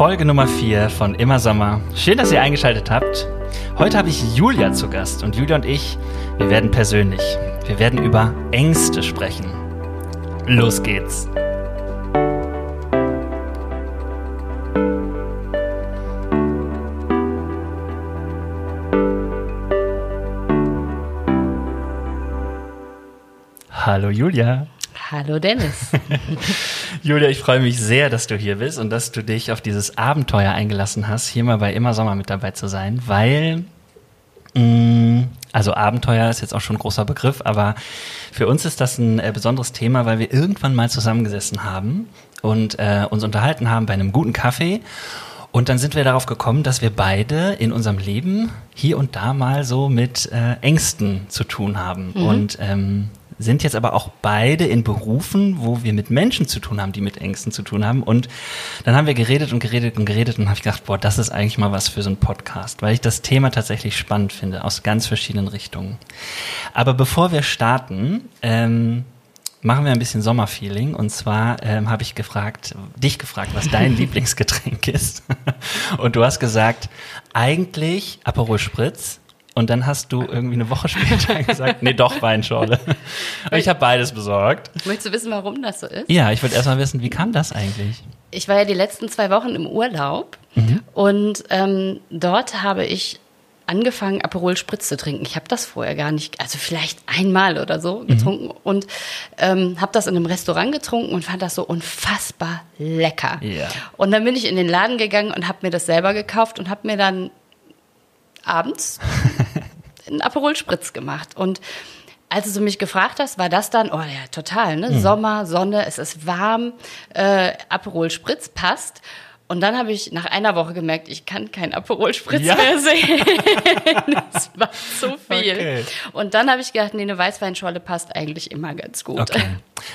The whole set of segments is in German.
Folge Nummer 4 von Immer Sommer. Schön, dass ihr eingeschaltet habt. Heute habe ich Julia zu Gast und Julia und ich, wir werden persönlich. Wir werden über Ängste sprechen. Los geht's. Hallo Julia. Hallo Dennis. Julia, ich freue mich sehr, dass du hier bist und dass du dich auf dieses Abenteuer eingelassen hast, hier mal bei Immer Sommer mit dabei zu sein, weil, mm, also Abenteuer ist jetzt auch schon ein großer Begriff, aber für uns ist das ein äh, besonderes Thema, weil wir irgendwann mal zusammengesessen haben und äh, uns unterhalten haben bei einem guten Kaffee. Und dann sind wir darauf gekommen, dass wir beide in unserem Leben hier und da mal so mit äh, Ängsten zu tun haben. Mhm. Und ähm, sind jetzt aber auch beide in Berufen, wo wir mit Menschen zu tun haben, die mit Ängsten zu tun haben. Und dann haben wir geredet und geredet und geredet und habe ich gedacht, boah, das ist eigentlich mal was für so einen Podcast, weil ich das Thema tatsächlich spannend finde, aus ganz verschiedenen Richtungen. Aber bevor wir starten, ähm, machen wir ein bisschen Sommerfeeling. Und zwar ähm, habe ich gefragt, dich gefragt, was dein Lieblingsgetränk ist. Und du hast gesagt, eigentlich Aperol Spritz, und dann hast du irgendwie eine Woche später gesagt, nee, doch Weinschorle. Und ich habe beides besorgt. Möchtest du wissen, warum das so ist? Ja, ich würde erstmal wissen, wie kam das eigentlich? Ich war ja die letzten zwei Wochen im Urlaub mhm. und ähm, dort habe ich angefangen, Aperol Spritz zu trinken. Ich habe das vorher gar nicht, also vielleicht einmal oder so mhm. getrunken mhm. und ähm, habe das in einem Restaurant getrunken und fand das so unfassbar lecker. Yeah. Und dann bin ich in den Laden gegangen und habe mir das selber gekauft und habe mir dann abends einen Aperol Spritz gemacht. Und als du mich gefragt hast, war das dann, oh ja, total, ne? Mhm. Sommer, Sonne, es ist warm, äh, Aperol Spritz passt. Und dann habe ich nach einer Woche gemerkt, ich kann kein Aperol Spritz ja? mehr sehen. das war zu viel. Okay. Und dann habe ich gedacht, nee, eine Weißweinschorle passt eigentlich immer ganz gut. Okay.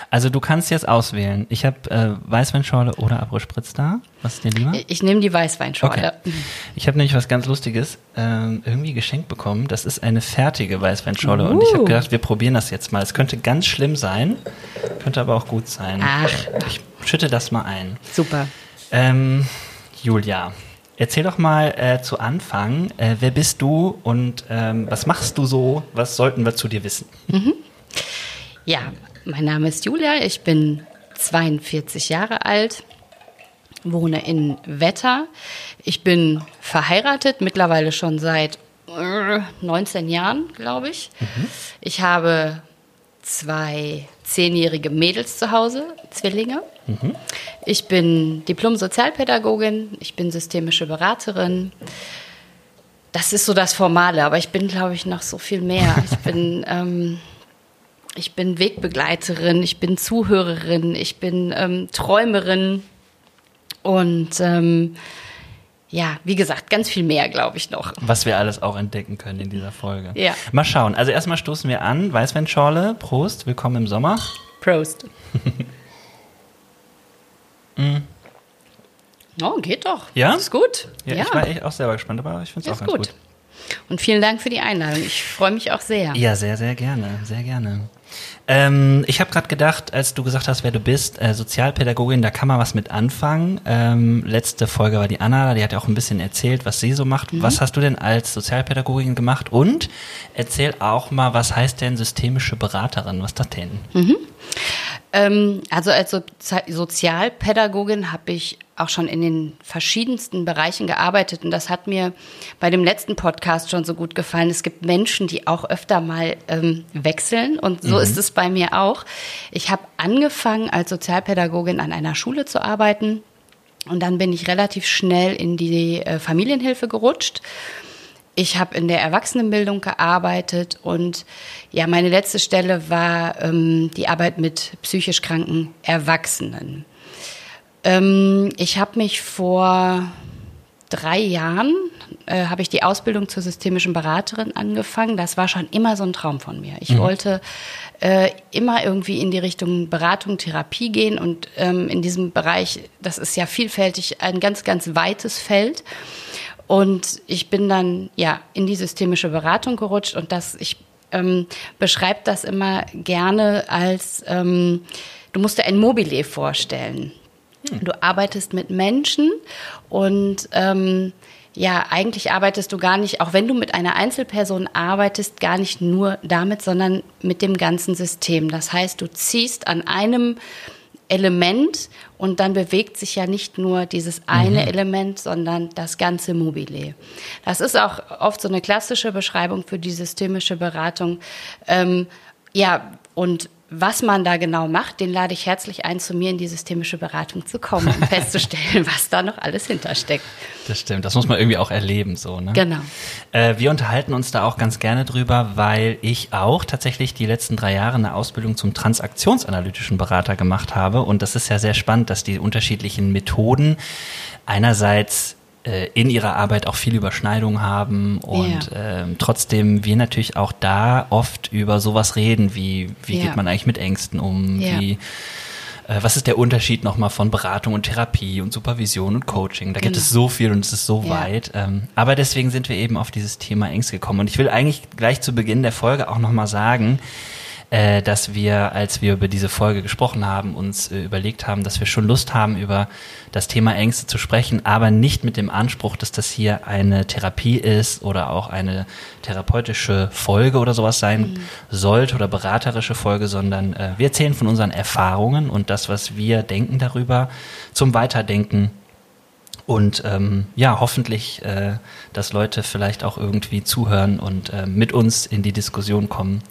Also du kannst jetzt auswählen. Ich habe äh, Weißweinschorle oder Aperol Spritz da. Was ist dir lieber? Ich nehme die Weißweinschorle. Okay. Ich habe nämlich was ganz Lustiges ähm, irgendwie geschenkt bekommen. Das ist eine fertige Weißweinschorle. Uh. Und ich habe uh. gedacht, wir probieren das jetzt mal. Es könnte ganz schlimm sein, könnte aber auch gut sein. Ach. Ich schütte das mal ein. Super. Ähm, Julia, erzähl doch mal äh, zu Anfang, äh, wer bist du und ähm, was machst du so? Was sollten wir zu dir wissen? Mhm. Ja, mein Name ist Julia, ich bin 42 Jahre alt, wohne in Wetter. Ich bin verheiratet, mittlerweile schon seit 19 äh, Jahren, glaube ich. Mhm. Ich habe zwei zehnjährige Mädels zu Hause, Zwillinge. Mhm. Ich bin Diplom-Sozialpädagogin, ich bin systemische Beraterin. Das ist so das Formale, aber ich bin, glaube ich, noch so viel mehr. Ich bin, ähm, ich bin Wegbegleiterin, ich bin Zuhörerin, ich bin ähm, Träumerin und ähm, ja, wie gesagt, ganz viel mehr, glaube ich, noch. Was wir alles auch entdecken können in dieser Folge. Ja. Mal schauen. Also erstmal stoßen wir an. Weißweinschorle, Prost, willkommen im Sommer. Prost. mm. Oh, geht doch. Ja? Ist gut. Ja, ja. ich war echt auch selber gespannt, aber ich finde es auch ganz gut. gut. Und vielen Dank für die Einladung. Ich freue mich auch sehr. Ja, sehr, sehr gerne. Sehr gerne. Ähm, ich habe gerade gedacht, als du gesagt hast, wer du bist, äh, Sozialpädagogin, da kann man was mit anfangen. Ähm, letzte Folge war die Anna, die hat ja auch ein bisschen erzählt, was sie so macht. Mhm. Was hast du denn als Sozialpädagogin gemacht? Und erzähl auch mal, was heißt denn systemische Beraterin? Was ist das denn? Mhm. Ähm, also als so Sozialpädagogin habe ich auch schon in den verschiedensten Bereichen gearbeitet und das hat mir bei dem letzten Podcast schon so gut gefallen. Es gibt Menschen, die auch öfter mal ähm, wechseln und so mhm. ist es bei mir auch. Ich habe angefangen als Sozialpädagogin an einer Schule zu arbeiten und dann bin ich relativ schnell in die äh, Familienhilfe gerutscht ich habe in der Erwachsenenbildung gearbeitet und ja, meine letzte Stelle war ähm, die Arbeit mit psychisch kranken Erwachsenen. Ähm, ich habe mich vor drei Jahren äh, habe ich die Ausbildung zur systemischen Beraterin angefangen. Das war schon immer so ein Traum von mir. Ich mhm. wollte äh, immer irgendwie in die Richtung Beratung, Therapie gehen und ähm, in diesem Bereich, das ist ja vielfältig, ein ganz, ganz weites Feld. Und ich bin dann ja in die systemische Beratung gerutscht und das, ich ähm, beschreibe das immer gerne als, ähm, du musst dir ein Mobile vorstellen. Hm. Du arbeitest mit Menschen und ähm, ja, eigentlich arbeitest du gar nicht, auch wenn du mit einer Einzelperson arbeitest, gar nicht nur damit, sondern mit dem ganzen System. Das heißt, du ziehst an einem Element und dann bewegt sich ja nicht nur dieses eine mhm. Element, sondern das ganze Mobile. Das ist auch oft so eine klassische Beschreibung für die systemische Beratung. Ähm, ja, und was man da genau macht, den lade ich herzlich ein, zu mir in die systemische Beratung zu kommen und festzustellen, was da noch alles hintersteckt. Das stimmt, das muss man irgendwie auch erleben, so, ne? Genau. Äh, wir unterhalten uns da auch ganz gerne drüber, weil ich auch tatsächlich die letzten drei Jahre eine Ausbildung zum transaktionsanalytischen Berater gemacht habe. Und das ist ja sehr spannend, dass die unterschiedlichen Methoden einerseits äh, in ihrer Arbeit auch viel Überschneidung haben und ja. ähm, trotzdem wir natürlich auch da oft über sowas reden, wie wie ja. geht man eigentlich mit Ängsten um, ja. wie äh, was ist der Unterschied nochmal von Beratung und Therapie und Supervision und Coaching? Da genau. gibt es so viel und es ist so weit. Ähm, aber deswegen sind wir eben auf dieses Thema Ängste gekommen. Und ich will eigentlich gleich zu Beginn der Folge auch nochmal sagen, äh, dass wir, als wir über diese Folge gesprochen haben, uns äh, überlegt haben, dass wir schon Lust haben, über das Thema Ängste zu sprechen, aber nicht mit dem Anspruch, dass das hier eine Therapie ist oder auch eine therapeutische Folge oder sowas sein mhm. sollte oder beraterische Folge, sondern äh, wir erzählen von unseren Erfahrungen und das, was wir denken darüber, zum Weiterdenken und ähm, ja, hoffentlich, äh, dass Leute vielleicht auch irgendwie zuhören und äh, mit uns in die Diskussion kommen.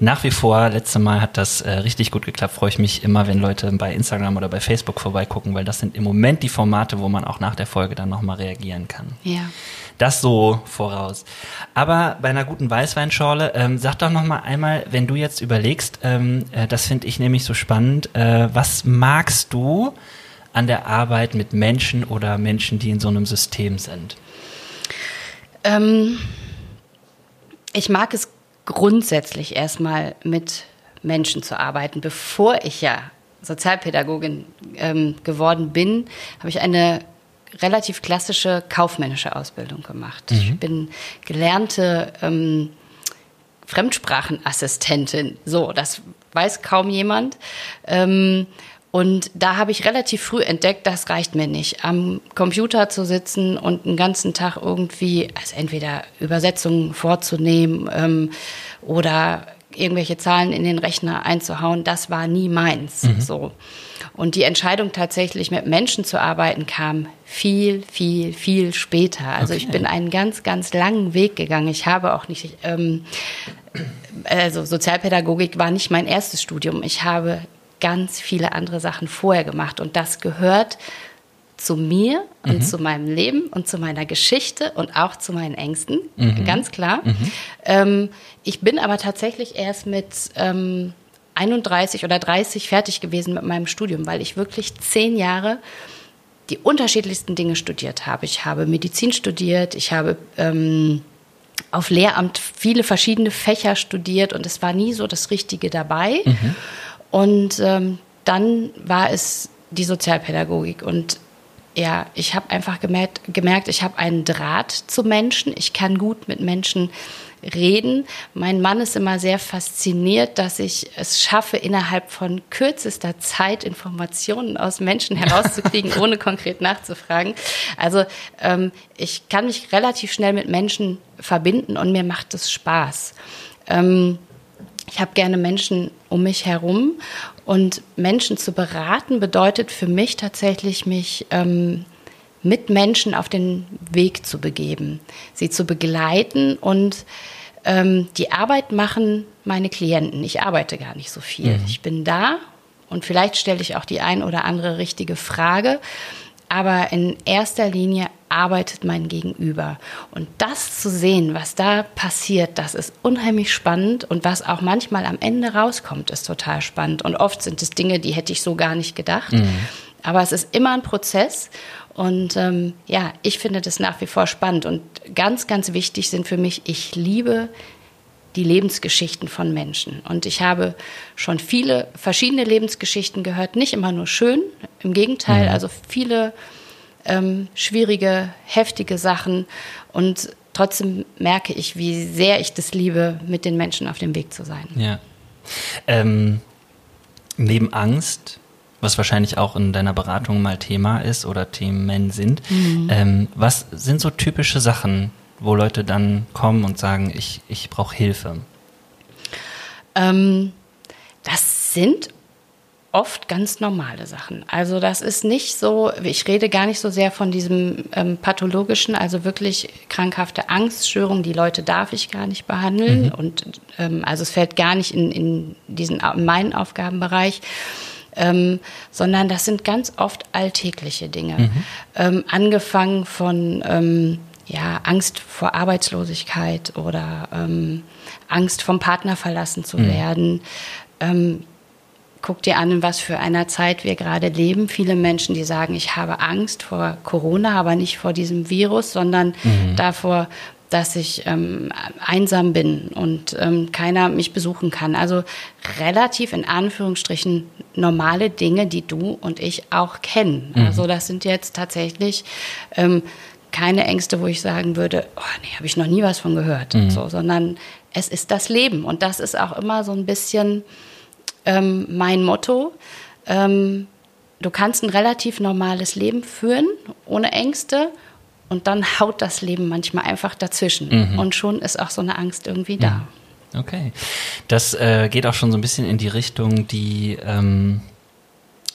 Nach wie vor, letzte Mal hat das äh, richtig gut geklappt. Freue ich mich immer, wenn Leute bei Instagram oder bei Facebook vorbeigucken, weil das sind im Moment die Formate, wo man auch nach der Folge dann nochmal reagieren kann. Ja. Das so voraus. Aber bei einer guten Weißweinschorle, ähm, sag doch noch mal einmal, wenn du jetzt überlegst, ähm, äh, das finde ich nämlich so spannend, äh, was magst du an der Arbeit mit Menschen oder Menschen, die in so einem System sind? Ähm, ich mag es grundsätzlich erstmal mit Menschen zu arbeiten. Bevor ich ja Sozialpädagogin ähm, geworden bin, habe ich eine relativ klassische kaufmännische Ausbildung gemacht. Mhm. Ich bin gelernte ähm, Fremdsprachenassistentin. So, das weiß kaum jemand. Ähm, und da habe ich relativ früh entdeckt, das reicht mir nicht, am Computer zu sitzen und einen ganzen Tag irgendwie, also entweder Übersetzungen vorzunehmen ähm, oder irgendwelche Zahlen in den Rechner einzuhauen, das war nie meins. Mhm. So. Und die Entscheidung tatsächlich mit Menschen zu arbeiten kam viel, viel, viel später. Also okay. ich bin einen ganz, ganz langen Weg gegangen. Ich habe auch nicht, ähm, also Sozialpädagogik war nicht mein erstes Studium. Ich habe ganz viele andere Sachen vorher gemacht. Und das gehört zu mir und mhm. zu meinem Leben und zu meiner Geschichte und auch zu meinen Ängsten, mhm. ganz klar. Mhm. Ähm, ich bin aber tatsächlich erst mit ähm, 31 oder 30 fertig gewesen mit meinem Studium, weil ich wirklich zehn Jahre die unterschiedlichsten Dinge studiert habe. Ich habe Medizin studiert, ich habe ähm, auf Lehramt viele verschiedene Fächer studiert und es war nie so das Richtige dabei. Und ähm, dann war es die Sozialpädagogik. Und ja, ich habe einfach gemerkt, gemerkt ich habe einen Draht zu Menschen. Ich kann gut mit Menschen reden. Mein Mann ist immer sehr fasziniert, dass ich es schaffe, innerhalb von kürzester Zeit Informationen aus Menschen herauszukriegen, ohne konkret nachzufragen. Also ähm, ich kann mich relativ schnell mit Menschen verbinden und mir macht es Spaß. Ähm, ich habe gerne Menschen um mich herum und Menschen zu beraten bedeutet für mich tatsächlich, mich ähm, mit Menschen auf den Weg zu begeben, sie zu begleiten und ähm, die Arbeit machen meine Klienten. Ich arbeite gar nicht so viel. Mhm. Ich bin da und vielleicht stelle ich auch die ein oder andere richtige Frage, aber in erster Linie arbeitet mein Gegenüber. Und das zu sehen, was da passiert, das ist unheimlich spannend und was auch manchmal am Ende rauskommt, ist total spannend. Und oft sind es Dinge, die hätte ich so gar nicht gedacht. Mhm. Aber es ist immer ein Prozess und ähm, ja, ich finde das nach wie vor spannend. Und ganz, ganz wichtig sind für mich, ich liebe die Lebensgeschichten von Menschen. Und ich habe schon viele verschiedene Lebensgeschichten gehört, nicht immer nur schön, im Gegenteil, mhm. also viele ähm, schwierige, heftige Sachen. Und trotzdem merke ich, wie sehr ich das liebe, mit den Menschen auf dem Weg zu sein. Ja. Ähm, neben Angst was wahrscheinlich auch in deiner Beratung mal Thema ist oder Themen sind. Mhm. Ähm, was sind so typische Sachen, wo Leute dann kommen und sagen, ich, ich brauche Hilfe? Ähm, das sind oft ganz normale Sachen. Also das ist nicht so, ich rede gar nicht so sehr von diesem ähm, pathologischen, also wirklich krankhafte Angststörung, die Leute darf ich gar nicht behandeln mhm. und ähm, also es fällt gar nicht in, in diesen in meinen Aufgabenbereich. Ähm, sondern das sind ganz oft alltägliche Dinge. Mhm. Ähm, angefangen von ähm, ja, Angst vor Arbeitslosigkeit oder ähm, Angst vom Partner verlassen zu mhm. werden. Ähm, guck dir an, in was für einer Zeit wir gerade leben. Viele Menschen, die sagen, ich habe Angst vor Corona, aber nicht vor diesem Virus, sondern mhm. davor, dass ich ähm, einsam bin und ähm, keiner mich besuchen kann. Also relativ in Anführungsstrichen normale Dinge, die du und ich auch kennen. Mhm. Also das sind jetzt tatsächlich ähm, keine Ängste, wo ich sagen würde, oh nee, habe ich noch nie was von gehört, mhm. so, sondern es ist das Leben und das ist auch immer so ein bisschen ähm, mein Motto. Ähm, du kannst ein relativ normales Leben führen ohne Ängste und dann haut das Leben manchmal einfach dazwischen mhm. und schon ist auch so eine Angst irgendwie da. Mhm. Okay, das äh, geht auch schon so ein bisschen in die Richtung, die ähm,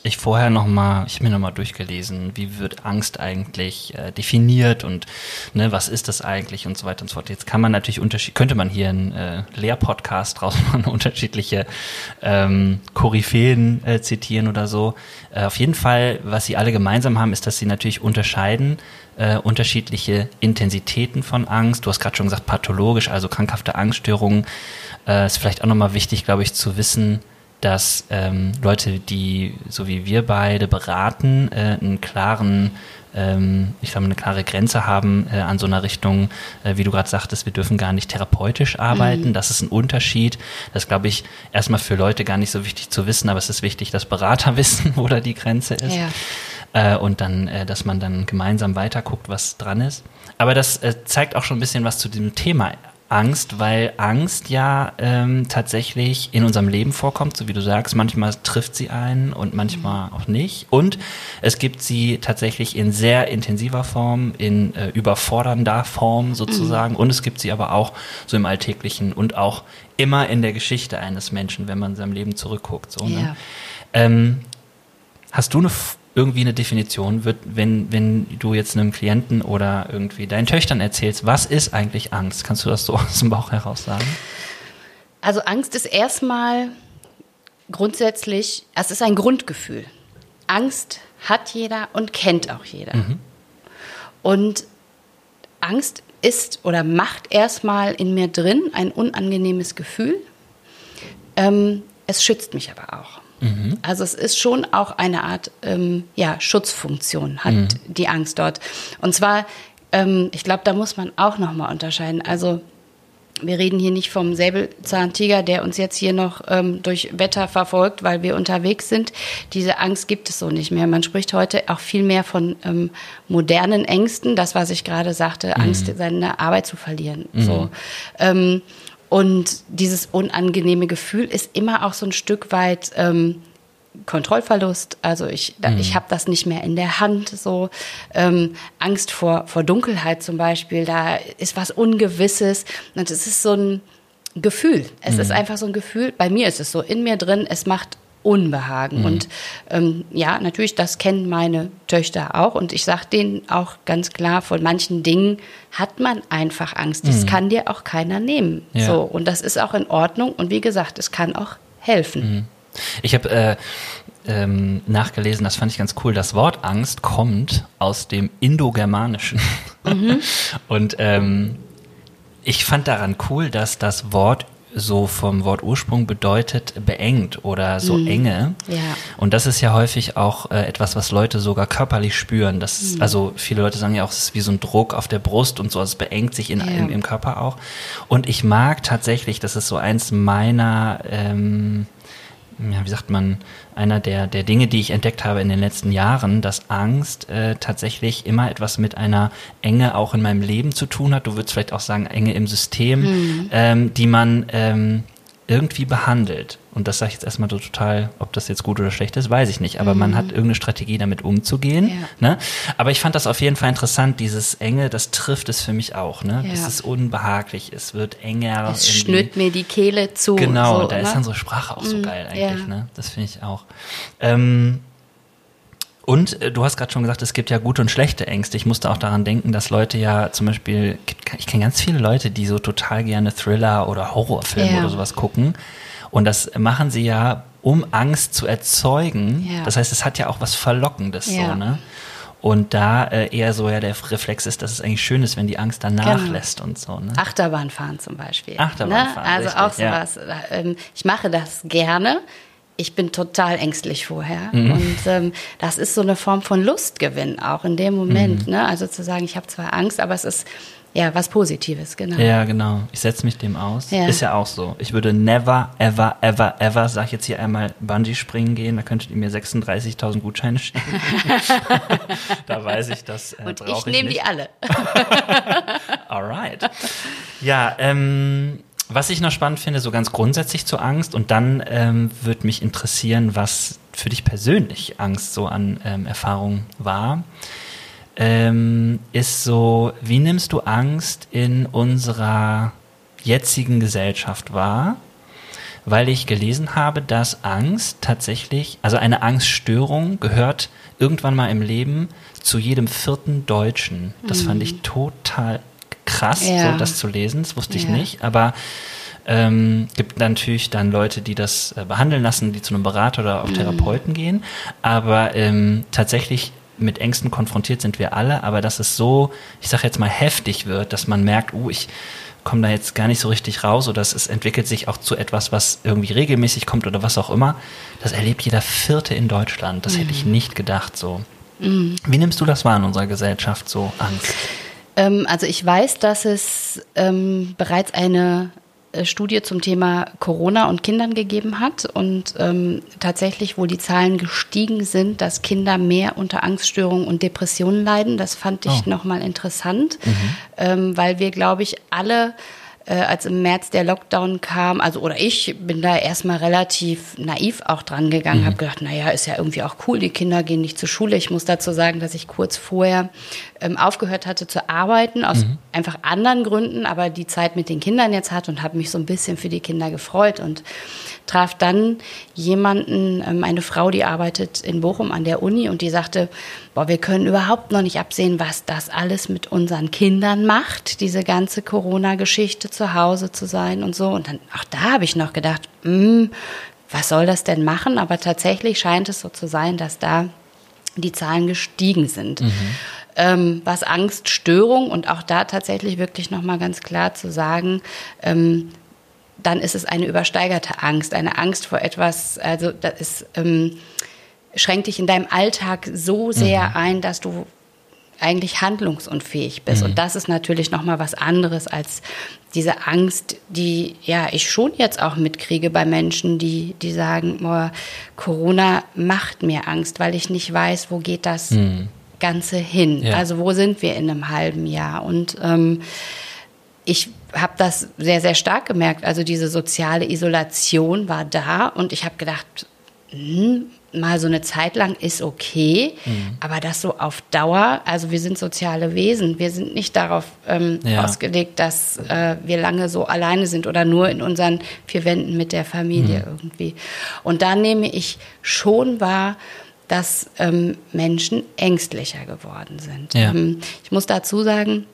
ich vorher noch mal, ich habe mir noch mal durchgelesen, wie wird Angst eigentlich äh, definiert und ne, was ist das eigentlich und so weiter und so fort. Jetzt kann man natürlich unterschied könnte man hier einen äh, Lehrpodcast draus machen, unterschiedliche ähm, Koryphäen äh, zitieren oder so. Äh, auf jeden Fall, was sie alle gemeinsam haben, ist, dass sie natürlich unterscheiden äh, unterschiedliche Intensitäten von Angst. Du hast gerade schon gesagt, pathologisch, also krankhafte Angststörungen. Äh, ist vielleicht auch nochmal wichtig, glaube ich, zu wissen, dass ähm, Leute, die so wie wir beide beraten, äh, einen klaren, ähm, ich glaube, eine klare Grenze haben äh, an so einer Richtung, äh, wie du gerade sagtest, wir dürfen gar nicht therapeutisch arbeiten. Mhm. Das ist ein Unterschied. Das glaube ich erstmal für Leute gar nicht so wichtig zu wissen, aber es ist wichtig, dass Berater wissen, wo da die Grenze ist. Ja. Äh, und dann, äh, dass man dann gemeinsam weiterguckt, was dran ist. Aber das äh, zeigt auch schon ein bisschen was zu diesem Thema Angst, weil Angst ja ähm, tatsächlich in unserem Leben vorkommt, so wie du sagst. Manchmal trifft sie einen und manchmal auch nicht. Und es gibt sie tatsächlich in sehr intensiver Form, in äh, überfordernder Form sozusagen. Mhm. Und es gibt sie aber auch so im Alltäglichen und auch immer in der Geschichte eines Menschen, wenn man in seinem Leben zurückguckt. So, ne? ja. ähm, hast du eine irgendwie eine Definition wird, wenn, wenn du jetzt einem Klienten oder irgendwie deinen Töchtern erzählst, was ist eigentlich Angst? Kannst du das so aus dem Bauch heraus sagen? Also Angst ist erstmal grundsätzlich, es ist ein Grundgefühl. Angst hat jeder und kennt auch jeder. Mhm. Und Angst ist oder macht erstmal in mir drin ein unangenehmes Gefühl. Ähm, es schützt mich aber auch. Mhm. Also es ist schon auch eine Art ähm, ja, Schutzfunktion, hat mhm. die Angst dort. Und zwar, ähm, ich glaube, da muss man auch nochmal unterscheiden. Also wir reden hier nicht vom Säbelzahntiger, der uns jetzt hier noch ähm, durch Wetter verfolgt, weil wir unterwegs sind. Diese Angst gibt es so nicht mehr. Man spricht heute auch viel mehr von ähm, modernen Ängsten. Das, was ich gerade sagte, mhm. Angst, seine Arbeit zu verlieren. Mhm. So. Ähm, und dieses unangenehme Gefühl ist immer auch so ein Stück weit ähm, Kontrollverlust. Also ich, mhm. ich habe das nicht mehr in der Hand. So ähm, Angst vor, vor Dunkelheit zum Beispiel. Da ist was Ungewisses. Und es ist so ein Gefühl. Es mhm. ist einfach so ein Gefühl. Bei mir ist es so in mir drin. Es macht Unbehagen. Mhm. Und ähm, ja, natürlich, das kennen meine Töchter auch. Und ich sage denen auch ganz klar, von manchen Dingen hat man einfach Angst. Das mhm. kann dir auch keiner nehmen. Ja. So, und das ist auch in Ordnung. Und wie gesagt, es kann auch helfen. Mhm. Ich habe äh, ähm, nachgelesen, das fand ich ganz cool. Das Wort Angst kommt aus dem Indogermanischen. Mhm. Und ähm, ich fand daran cool, dass das Wort so vom Wort Ursprung bedeutet beengt oder so mhm. enge. Ja. Und das ist ja häufig auch äh, etwas, was Leute sogar körperlich spüren. Das mhm. also viele Leute sagen ja auch, es ist wie so ein Druck auf der Brust und so, also es beengt sich in, ja. im, im Körper auch. Und ich mag tatsächlich, das ist so eins meiner ähm, ja, wie sagt man, einer der, der Dinge, die ich entdeckt habe in den letzten Jahren, dass Angst äh, tatsächlich immer etwas mit einer Enge auch in meinem Leben zu tun hat. Du würdest vielleicht auch sagen, Enge im System, mhm. ähm, die man ähm, irgendwie behandelt. Und das sage ich jetzt erstmal so total, ob das jetzt gut oder schlecht ist, weiß ich nicht. Aber mhm. man hat irgendeine Strategie, damit umzugehen. Ja. Ne? Aber ich fand das auf jeden Fall interessant, dieses Enge, das trifft es für mich auch. Ne? Ja. Es ist unbehaglich, es wird enger. Es schnürt mir die Kehle zu. Genau, so, da ne? ist dann so Sprache auch so mhm. geil eigentlich. Ja. Ne? Das finde ich auch. Ähm, und äh, du hast gerade schon gesagt, es gibt ja gute und schlechte Ängste. Ich musste auch daran denken, dass Leute ja zum Beispiel, ich kenne ganz viele Leute, die so total gerne Thriller oder Horrorfilme ja. oder sowas gucken. Und das machen sie ja, um Angst zu erzeugen. Ja. Das heißt, es hat ja auch was Verlockendes ja. so, ne? Und da äh, eher so ja der Reflex ist, dass es eigentlich schön ist, wenn die Angst dann nachlässt genau. und so. Ne? Achterbahnfahren zum Beispiel. Achterbahnfahren. Ne? Also richtig, auch sowas. Ja. Ähm, ich mache das gerne ich bin total ängstlich vorher. Mhm. Und ähm, das ist so eine Form von Lustgewinn auch in dem Moment. Mhm. Ne? Also zu sagen, ich habe zwar Angst, aber es ist ja was Positives, genau. Ja, genau. Ich setze mich dem aus. Ja. Ist ja auch so. Ich würde never, ever, ever, ever, sag ich jetzt hier einmal Bungee springen gehen. Da könntet ihr mir 36.000 Gutscheine schenken. da weiß ich, das äh, Und ich, ich nehme die alle. Alright. Ja, ähm, was ich noch spannend finde, so ganz grundsätzlich zur Angst, und dann ähm, würde mich interessieren, was für dich persönlich Angst so an ähm, Erfahrung war, ähm, ist so, wie nimmst du Angst in unserer jetzigen Gesellschaft wahr? Weil ich gelesen habe, dass Angst tatsächlich, also eine Angststörung gehört irgendwann mal im Leben zu jedem vierten Deutschen. Das mhm. fand ich total krass, ja. so das zu lesen. Das wusste ich ja. nicht. Aber ähm, gibt natürlich dann Leute, die das äh, behandeln lassen, die zu einem Berater oder auf mhm. Therapeuten gehen. Aber ähm, tatsächlich mit Ängsten konfrontiert sind wir alle. Aber dass es so, ich sage jetzt mal, heftig wird, dass man merkt, uh, ich komme da jetzt gar nicht so richtig raus oder es entwickelt sich auch zu etwas, was irgendwie regelmäßig kommt oder was auch immer. Das erlebt jeder Vierte in Deutschland. Das mhm. hätte ich mhm. nicht gedacht so. Mhm. Wie nimmst du das wahr in unserer Gesellschaft, so Angst? Ähm, also ich weiß, dass es ähm, bereits eine äh, Studie zum Thema Corona und Kindern gegeben hat und ähm, tatsächlich wohl die Zahlen gestiegen sind, dass Kinder mehr unter Angststörungen und Depressionen leiden. Das fand ich oh. nochmal interessant, mhm. ähm, weil wir, glaube ich, alle äh, als im März der Lockdown kam, also oder ich bin da erstmal relativ naiv auch dran gegangen, mhm. habe gedacht, naja, ist ja irgendwie auch cool, die Kinder gehen nicht zur Schule. Ich muss dazu sagen, dass ich kurz vorher ähm, aufgehört hatte zu arbeiten, aus mhm. einfach anderen Gründen, aber die Zeit mit den Kindern jetzt hat und habe mich so ein bisschen für die Kinder gefreut und traf dann jemanden, ähm, eine Frau, die arbeitet in Bochum an der Uni und die sagte, boah, wir können überhaupt noch nicht absehen, was das alles mit unseren Kindern macht, diese ganze Corona-Geschichte zu Hause zu sein und so. Und dann, auch da habe ich noch gedacht, mh, hm, was soll das denn machen? Aber tatsächlich scheint es so zu sein, dass da die Zahlen gestiegen sind. Mhm. Ähm, was Angststörung und auch da tatsächlich wirklich nochmal ganz klar zu sagen, ähm, dann ist es eine übersteigerte Angst, eine Angst vor etwas, also das ist, ähm, schränkt dich in deinem Alltag so sehr mhm. ein, dass du eigentlich handlungsunfähig bist. Mhm. Und das ist natürlich nochmal was anderes als diese Angst, die ja ich schon jetzt auch mitkriege bei Menschen, die, die sagen, boah, Corona macht mir Angst, weil ich nicht weiß, wo geht das mhm. Ganze hin. Ja. Also wo sind wir in einem halben Jahr? Und ähm, ich habe das sehr, sehr stark gemerkt. Also diese soziale Isolation war da und ich habe gedacht, hm, mal so eine Zeit lang ist okay, mhm. aber das so auf Dauer, also wir sind soziale Wesen, wir sind nicht darauf ähm, ja. ausgelegt, dass äh, wir lange so alleine sind oder nur in unseren vier Wänden mit der Familie mhm. irgendwie. Und da nehme ich schon wahr, dass ähm, Menschen ängstlicher geworden sind. Ja. Ähm, ich muss dazu sagen,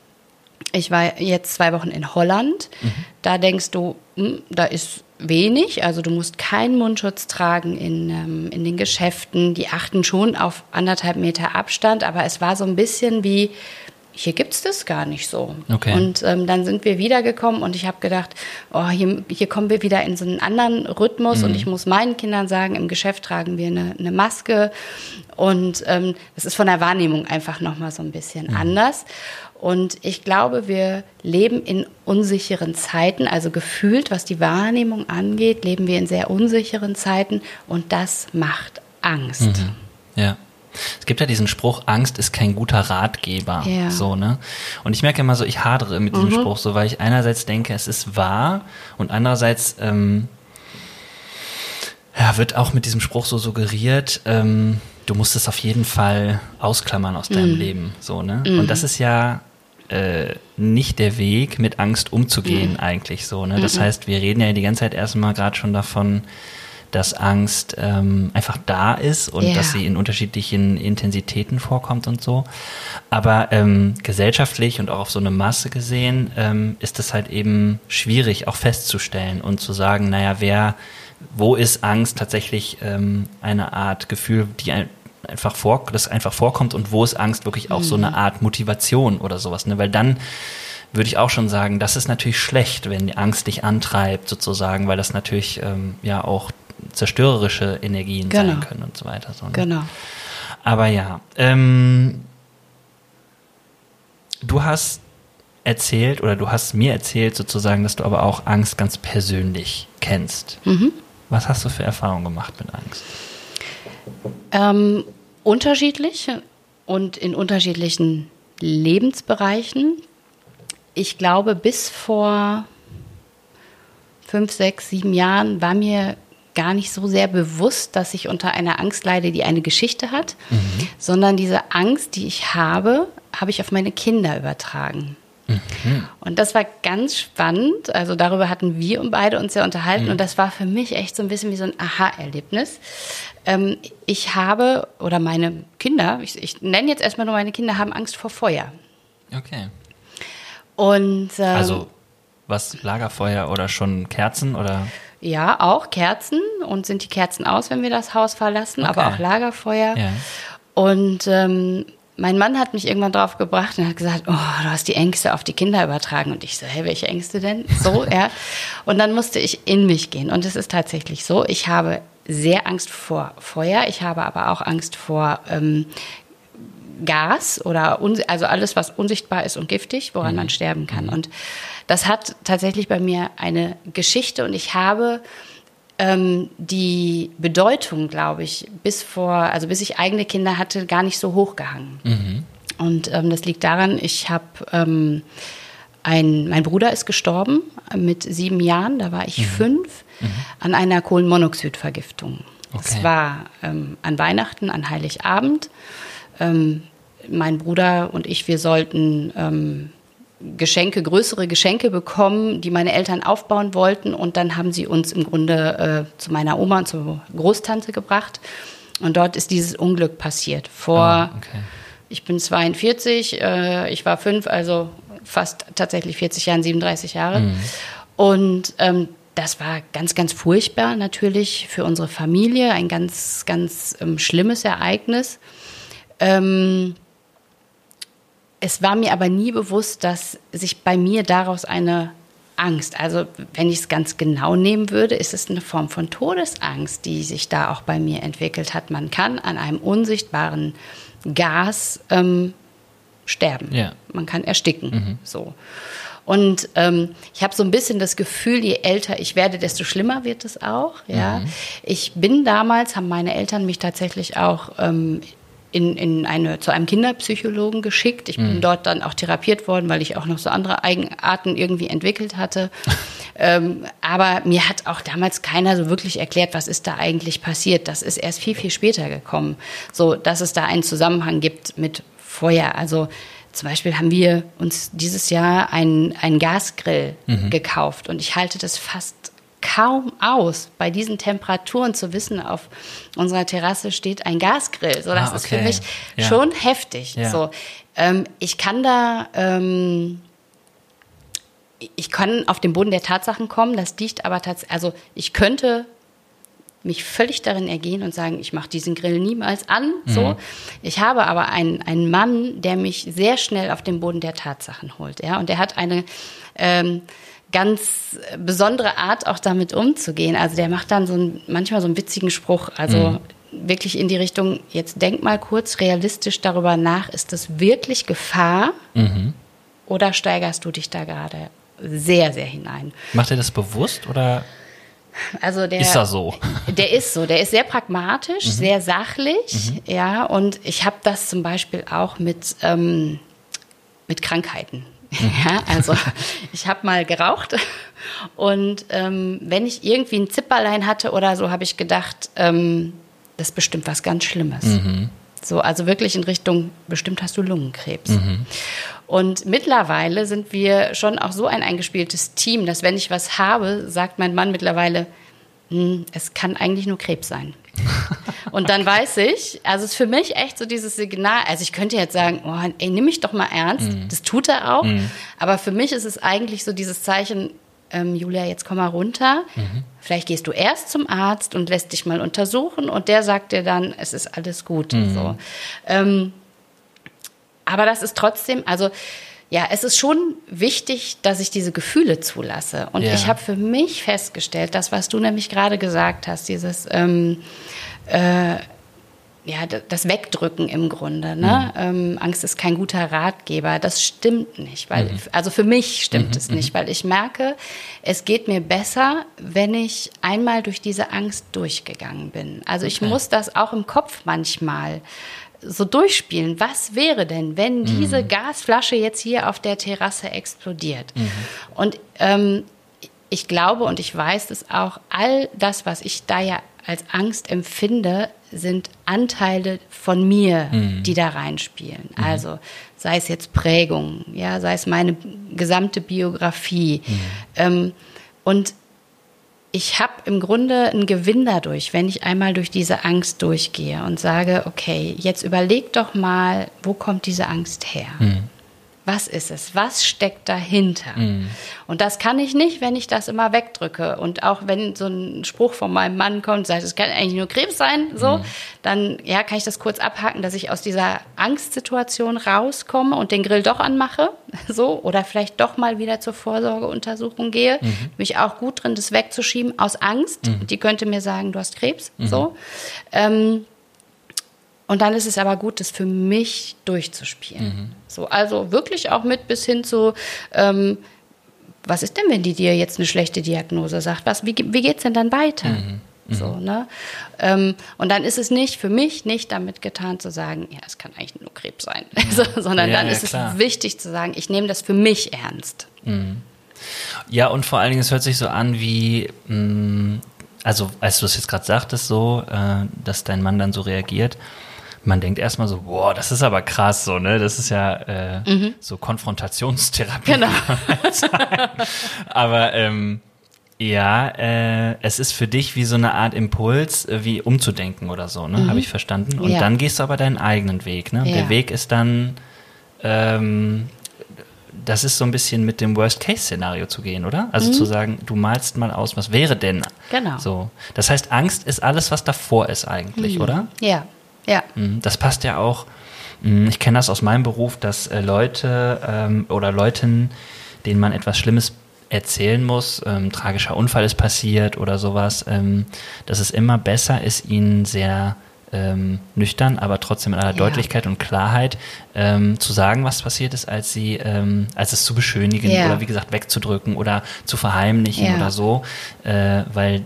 ich war jetzt zwei Wochen in Holland. Mhm. Da denkst du, hm, da ist wenig. Also du musst keinen Mundschutz tragen in, ähm, in den Geschäften. Die achten schon auf anderthalb Meter Abstand, aber es war so ein bisschen wie, hier gibt es das gar nicht so. Okay. Und ähm, dann sind wir wiedergekommen und ich habe gedacht, oh, hier, hier kommen wir wieder in so einen anderen Rhythmus mhm. und ich muss meinen Kindern sagen, im Geschäft tragen wir eine, eine Maske und ähm, das ist von der Wahrnehmung einfach nochmal so ein bisschen mhm. anders. Und ich glaube, wir leben in unsicheren Zeiten, also gefühlt, was die Wahrnehmung angeht, leben wir in sehr unsicheren Zeiten und das macht Angst. Mhm. Ja. Es gibt ja diesen Spruch, Angst ist kein guter Ratgeber. Ja. So, ne? Und ich merke immer so, ich hadere mit diesem mhm. Spruch so, weil ich einerseits denke, es ist wahr und andererseits ähm, ja, wird auch mit diesem Spruch so suggeriert, ähm, du musst es auf jeden Fall ausklammern aus deinem Mhm. Leben. So, ne? Und das ist ja äh, nicht der Weg, mit Angst umzugehen, Mhm. eigentlich so. Ne? Das heißt, wir reden ja die ganze Zeit erstmal gerade schon davon, dass Angst ähm, einfach da ist und Ja. dass sie in unterschiedlichen Intensitäten vorkommt und so. Aber ähm, gesellschaftlich und auch auf so eine Masse gesehen ähm, ist es halt eben schwierig auch festzustellen und zu sagen, naja, wer, wo ist Angst tatsächlich ähm, eine Art Gefühl, die ein, einfach vor, das einfach vorkommt und wo ist Angst wirklich auch so eine Art Motivation oder sowas, ne? Weil dann würde ich auch schon sagen, das ist natürlich schlecht, wenn die Angst dich antreibt, sozusagen, weil das natürlich ähm, ja auch zerstörerische Energien sein Genau. können und so weiter. So, ne? Genau. Aber ja, ähm, du hast erzählt oder du hast mir erzählt sozusagen, dass du aber auch Angst ganz persönlich kennst. Mhm. Was hast du für Erfahrungen gemacht mit Angst? Ähm, unterschiedlich und in unterschiedlichen Lebensbereichen. Ich glaube, bis vor fünf, sechs, sieben Jahren war mir gar nicht so sehr bewusst, dass ich unter einer Angst leide, die eine Geschichte hat, sondern diese Angst, die ich habe, habe ich auf meine Kinder übertragen. Und das war ganz spannend. Also darüber hatten wir und beide uns ja unterhalten. Und das war für mich echt so ein bisschen wie so ein Aha-Erlebnis. Ähm, ich habe, oder meine Kinder, ich, ich nenne jetzt erstmal nur meine Kinder, haben Angst vor Feuer. Okay. Und ähm, Also was, Lagerfeuer oder schon Kerzen oder? Ja, auch Kerzen. Und sind die Kerzen aus, wenn wir das Haus verlassen, aber Okay. auch Lagerfeuer. Ja. Und ähm, mein Mann hat mich irgendwann drauf gebracht und hat gesagt, oh, du hast die Ängste auf die Kinder übertragen. Und ich so, hey, welche Ängste denn? So, ja. Und dann musste ich in mich gehen. Und es ist tatsächlich so, ich habe sehr Angst vor Feuer. Ich habe aber auch Angst vor ähm, Gas oder also alles, was unsichtbar ist und giftig, woran man sterben kann. Und das hat tatsächlich bei mir eine Geschichte und ich habe ähm, die Bedeutung, glaube ich, bis vor, also bis ich eigene Kinder hatte, gar nicht so hochgehangen. Und ähm, das liegt daran, ich habe ähm, ein, mein Bruder ist gestorben mit sieben Jahren, da war ich fünf, an einer Kohlenmonoxidvergiftung. Es Okay. war ähm, an Weihnachten, an Heiligabend. Ähm, mein Bruder und ich, wir sollten ähm, Geschenke, größere Geschenke bekommen, die meine Eltern aufbauen wollten. Und dann haben sie uns im Grunde äh, zu meiner Oma und zur Großtante gebracht. Und dort ist dieses Unglück passiert. Vor, Ah, okay. ich bin 42, äh, ich war fünf, also fast tatsächlich 40 Jahren, 37 Jahre. Und ähm, das war ganz, ganz furchtbar natürlich für unsere Familie, ein ganz, ganz ähm, schlimmes Ereignis. Ähm, es war mir aber nie bewusst, dass sich bei mir daraus eine Angst, also wenn ich es ganz genau nehmen würde, ist es eine Form von Todesangst, die sich da auch bei mir entwickelt hat. Man kann an einem unsichtbaren Gas ähm, sterben. Ja. Man kann ersticken. So. Und ähm, ich habe so ein bisschen das Gefühl, je älter ich werde, desto schlimmer wird es auch. Ja. Ich bin damals, haben meine Eltern mich tatsächlich auch ähm, in, in eine, zu einem Kinderpsychologen geschickt. Ich bin dort dann auch therapiert worden, weil ich auch noch so andere Eigenarten irgendwie entwickelt hatte. ähm, aber mir hat auch damals keiner so wirklich erklärt, was ist da eigentlich passiert. Das ist erst viel, viel später gekommen. So, dass es da einen Zusammenhang gibt mit Feuer. Also zum Beispiel haben wir uns dieses Jahr einen, einen Gasgrill gekauft und ich halte das fast kaum aus, bei diesen Temperaturen zu wissen, auf unserer Terrasse steht ein Gasgrill. So, das Ah, ist für okay. mich Ja. schon heftig. Ja. So, ähm, ich kann da, ähm, ich kann auf den Boden der Tatsachen kommen. Das liegt aber tatsächlich, also ich könnte mich völlig darin ergehen und sagen, ich mache diesen Grill niemals an. So, ich habe aber einen, einen Mann, der mich sehr schnell auf den Boden der Tatsachen holt. Ja, und der hat eine ähm, ganz besondere Art, auch damit umzugehen. Also der macht dann so ein, manchmal so einen witzigen Spruch. Also wirklich in die Richtung, jetzt denk mal kurz realistisch darüber nach, ist das wirklich Gefahr oder steigerst du dich da gerade sehr, sehr hinein? Macht er das bewusst oder Also der, ist das so? Der ist so, der ist sehr pragmatisch, sehr sachlich, ja. Und ich habe das zum Beispiel auch mit, ähm, mit Krankheiten. Ja, also ich habe mal geraucht und ähm, wenn ich irgendwie ein Zipperlein hatte oder so, habe ich gedacht, ähm, das ist bestimmt was ganz Schlimmes. Mhm. So, also wirklich in Richtung, bestimmt hast du Lungenkrebs. Mhm. Und mittlerweile sind wir schon auch so ein eingespieltes Team, dass wenn ich was habe, sagt mein Mann mittlerweile, hm, es kann eigentlich nur Krebs sein. Und dann weiß ich, also es ist für mich echt so dieses Signal, also ich könnte jetzt sagen, oh, ey, nimm mich doch mal ernst, Mhm. das tut er auch, aber für mich ist es eigentlich so dieses Zeichen, ähm, Julia, jetzt komm mal runter, Mhm. vielleicht gehst du erst zum Arzt und lässt dich mal untersuchen und der sagt dir dann, es ist alles gut. Mhm. So. Ähm, aber das ist trotzdem, also ja, es ist schon wichtig, dass ich diese Gefühle zulasse. Und Ja. ich habe für mich festgestellt, das, was du nämlich gerade gesagt hast, dieses ähm, äh, ja, das Wegdrücken im Grunde. Ne? Ähm, Angst ist kein guter Ratgeber. Das stimmt nicht. Weil, Also für mich stimmt es nicht, weil ich merke, es geht mir besser, wenn ich einmal durch diese Angst durchgegangen bin. Also ich Okay. muss das auch im Kopf manchmal so durchspielen. Was wäre denn, wenn diese Gasflasche jetzt hier auf der Terrasse explodiert? Und ähm, ich glaube und ich weiß es auch, all das, was ich da ja als Angst empfinde, sind Anteile von mir, die da reinspielen. Also sei es jetzt Prägung, ja, sei es meine gesamte Biografie. Ähm, und ich habe im Grunde einen Gewinn dadurch, wenn ich einmal durch diese Angst durchgehe und sage, okay, jetzt überleg doch mal, wo kommt diese Angst her? Was ist es? Was steckt dahinter? Und das kann ich nicht, wenn ich das immer wegdrücke. Und auch wenn so ein Spruch von meinem Mann kommt, sagt, es kann eigentlich nur Krebs sein, so, dann ja, kann ich das kurz abhaken, dass ich aus dieser Angstsituation rauskomme und den Grill doch anmache, so, oder vielleicht doch mal wieder zur Vorsorgeuntersuchung gehe. Mich auch gut drin, das wegzuschieben aus Angst. Die könnte mir sagen, du hast Krebs, so. Ähm, und dann ist es aber gut, das für mich durchzuspielen. So, also wirklich auch mit bis hin zu, ähm, was ist denn, wenn die dir jetzt eine schlechte Diagnose sagt? Was, wie, wie geht's denn dann weiter? So, ne? Ähm, und dann ist es nicht, für mich nicht damit getan zu sagen, ja, es kann eigentlich nur Krebs sein, so, sondern Ja, dann ja, ist klar. es wichtig zu sagen, ich nehme das für mich ernst. Ja, und vor allen Dingen, es hört sich so an wie, mh, also als du es jetzt gerade sagtest, so, äh, dass dein Mann dann so reagiert, man denkt erstmal so, boah, das ist aber krass, so, ne? Das ist ja äh, so Konfrontationstherapie. Genau. aber ähm, ja, äh, es ist für dich wie so eine Art Impuls, äh, wie umzudenken oder so, ne? Habe ich verstanden. Und Ja. dann gehst du aber deinen eigenen Weg, ne? Ja. Der Weg ist dann ähm, das ist so ein bisschen mit dem Worst-Case-Szenario zu gehen, oder? Also zu sagen, du malst mal aus, was wäre denn? Genau. So. Das heißt, Angst ist alles, was davor ist eigentlich, oder? Ja, ja. Mhm. Das passt ja auch. mhm, Ich kenne das aus meinem Beruf, dass äh, Leute ähm, oder Leuten, denen man etwas Schlimmes erzählen muss, ähm, tragischer Unfall ist passiert oder sowas, ähm, dass es immer besser ist, ihnen sehr ähm, nüchtern, aber trotzdem in aller Ja. Deutlichkeit und Klarheit ähm, zu sagen, was passiert ist, als sie, ähm, als es zu beschönigen Ja. oder wie gesagt wegzudrücken oder zu verheimlichen Ja. oder so, äh, weil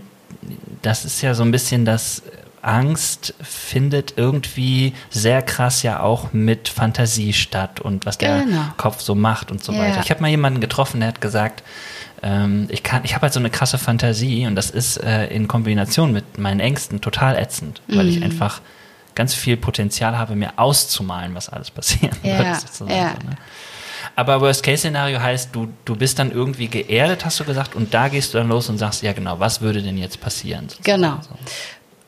das ist ja so ein bisschen das Angst findet irgendwie sehr krass ja auch mit Fantasie statt und was der Genau. Kopf so macht und so Ja. weiter. Ich habe mal jemanden getroffen, der hat gesagt, ähm, ich kann, ich habe halt so eine krasse Fantasie und das ist äh, in Kombination mit meinen Ängsten total ätzend, weil Mhm. ich einfach ganz viel Potenzial habe, mir auszumalen, was alles passieren Ja, wird. sozusagen ja. So, ne? Aber Worst-Case-Szenario heißt, du, du bist dann irgendwie geerdet, hast du gesagt, und da gehst du dann los und sagst, ja genau, was würde denn jetzt passieren? sozusagen. Genau.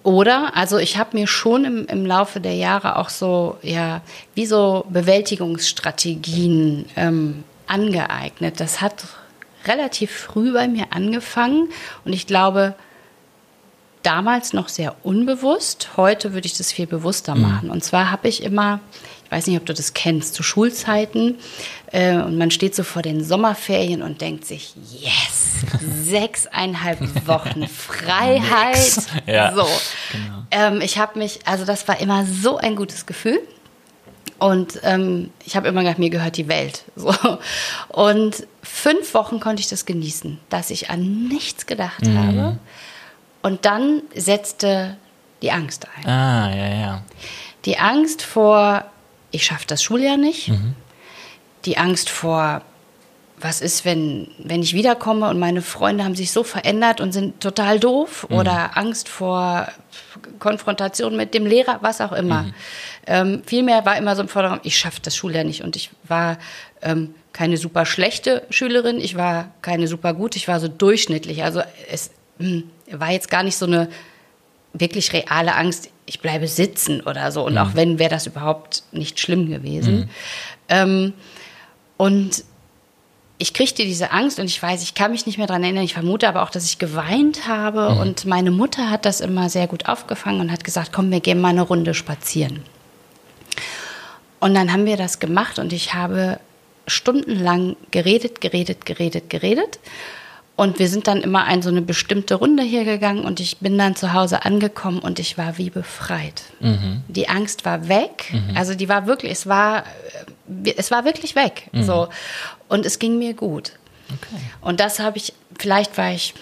Oder, also ich habe mir schon im, im Laufe der Jahre auch so, ja, wie so Bewältigungsstrategien ähm, angeeignet. Das hat relativ früh bei mir angefangen und ich glaube, damals noch sehr unbewusst. Heute würde ich das viel bewusster machen. Und zwar habe ich immer, ich weiß nicht, ob du das kennst, zu Schulzeiten äh, und man steht so vor den Sommerferien und denkt sich, yes, sechseinhalb Wochen Freiheit. Ja, so. genau. Ähm, ich habe mich, also das war immer so ein gutes Gefühl. Und ähm, ich habe immer gedacht, mir gehört die Welt. So. Und fünf Wochen konnte ich das genießen, dass ich an nichts gedacht Mhm. habe. Und dann setzte die Angst ein. Ah, ja, ja. Die Angst vor, ich schaffe das Schuljahr nicht. Mhm. Die Angst vor, was ist, wenn, wenn ich wiederkomme und meine Freunde haben sich so verändert und sind total doof mhm. oder Angst vor Konfrontation mit dem Lehrer, was auch immer. Mhm. Ähm, vielmehr war immer so im Vordergrund, ich schaffe das Schuljahr nicht und ich war ähm, keine super schlechte Schülerin, ich war keine super gute, ich war so durchschnittlich. Also es mh, hm, war jetzt gar nicht so eine wirklich reale Angst, ich bleibe sitzen oder so. Und mhm. auch wenn, wäre das überhaupt nicht schlimm gewesen. Mhm. Ähm, und ich kriegte diese Angst und ich weiß, ich kann mich nicht mehr daran erinnern. Ich vermute aber auch, dass ich geweint habe. Mhm. Und meine Mutter hat das immer sehr gut aufgefangen und hat gesagt, komm, wir gehen mal eine Runde spazieren. Und dann haben wir das gemacht und ich habe stundenlang geredet, geredet, geredet, geredet. Und wir sind dann immer ein so eine bestimmte Runde hier gegangen und ich bin dann zu Hause angekommen und ich war wie befreit. Mhm. Die Angst war weg. Mhm. Also die war wirklich, es war, äh, es war wirklich weg. Mhm. So. Und es ging mir gut. Okay. Und das habe ich, vielleicht war ich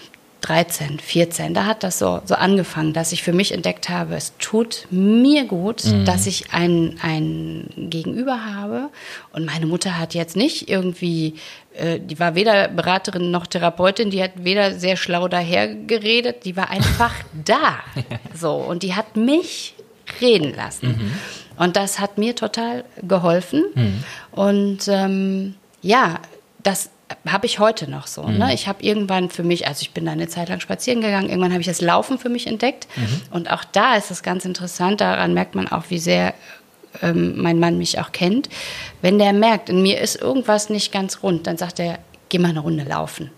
13, 14, da hat das so, so angefangen, dass ich für mich entdeckt habe, es tut mir gut, mhm. dass ich ein, ein Gegenüber habe. Und meine Mutter hat jetzt nicht irgendwie, äh, die war weder Beraterin noch Therapeutin, die hat weder sehr schlau dahergeredet, die war einfach da. So, und die hat mich reden lassen. Mhm. Und das hat mir total geholfen. Mhm. Und ähm, ja, das habe ich heute noch so. Ne? Mhm. Ne? Ich habe irgendwann für mich, also ich bin da eine Zeit lang spazieren gegangen, irgendwann habe ich das Laufen für mich entdeckt. Mhm. Und auch da ist es ganz interessant, daran merkt man auch, wie sehr ähm, mein Mann mich auch kennt. Wenn der merkt, in mir ist irgendwas nicht ganz rund, dann sagt er, geh mal eine Runde laufen.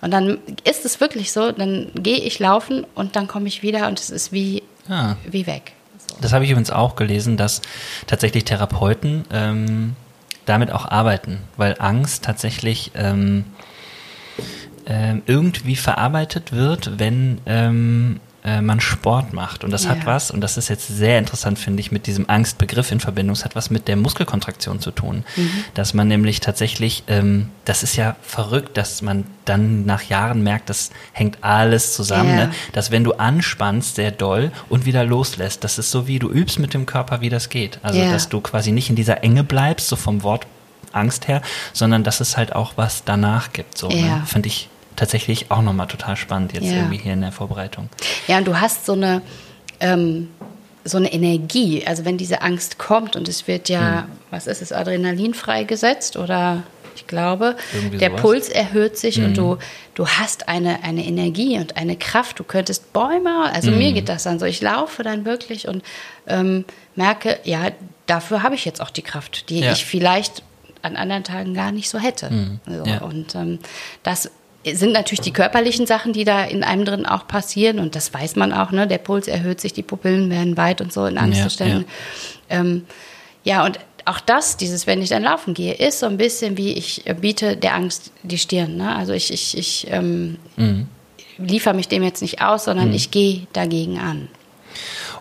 Und dann ist es wirklich so, dann gehe ich laufen und dann komme ich wieder und es ist wie, ah. wie weg. So. Das habe ich übrigens auch gelesen, dass tatsächlich Therapeuten ähm, damit auch arbeiten, weil Angst tatsächlich ähm, ähm, irgendwie verarbeitet wird, wenn ähm, äh, man Sport macht. Und das ja. hat was, und das ist jetzt sehr interessant, finde ich, mit diesem Angstbegriff in Verbindung, es hat was mit der Muskelkontraktion zu tun. Mhm. Dass man nämlich tatsächlich, ähm, das ist ja verrückt, dass man dann nach Jahren merkt, das hängt alles zusammen, ja. ne? dass wenn du anspannst sehr doll und wieder loslässt, das ist so wie du übst mit dem Körper, wie das geht. Also, ja. dass du quasi nicht in dieser Enge bleibst, so vom Wort Angst her, sondern dass es halt auch was danach gibt. So, ne? finde ich tatsächlich auch nochmal total spannend jetzt ja. irgendwie hier in der Vorbereitung. Ja, und du hast so eine, ähm, so eine Energie. Also wenn diese Angst kommt und es wird ja, hm. was ist es, Adrenalin freigesetzt oder ich glaube, Irgendwie der sowas. Puls erhöht sich mhm. und du, du hast eine, eine Energie und eine Kraft. Du könntest Bäume, also mhm. mir geht das dann so, ich laufe dann wirklich und ähm, merke, ja, dafür habe ich jetzt auch die Kraft, die ja. ich vielleicht an anderen Tagen gar nicht so hätte. Mhm. So, ja. Und ähm, das sind natürlich die körperlichen Sachen, die da in einem drin auch passieren und das weiß man auch, ne? Der Puls erhöht sich, die Pupillen werden weit und so in Angstzuständen. Ja, ja. Ähm, ja, und auch das, dieses, wenn ich dann laufen gehe, ist so ein bisschen wie ich äh, biete der Angst die Stirn. Ne? Also ich, ich, ich ähm, mhm. liefere mich dem jetzt nicht aus, sondern mhm. ich gehe dagegen an.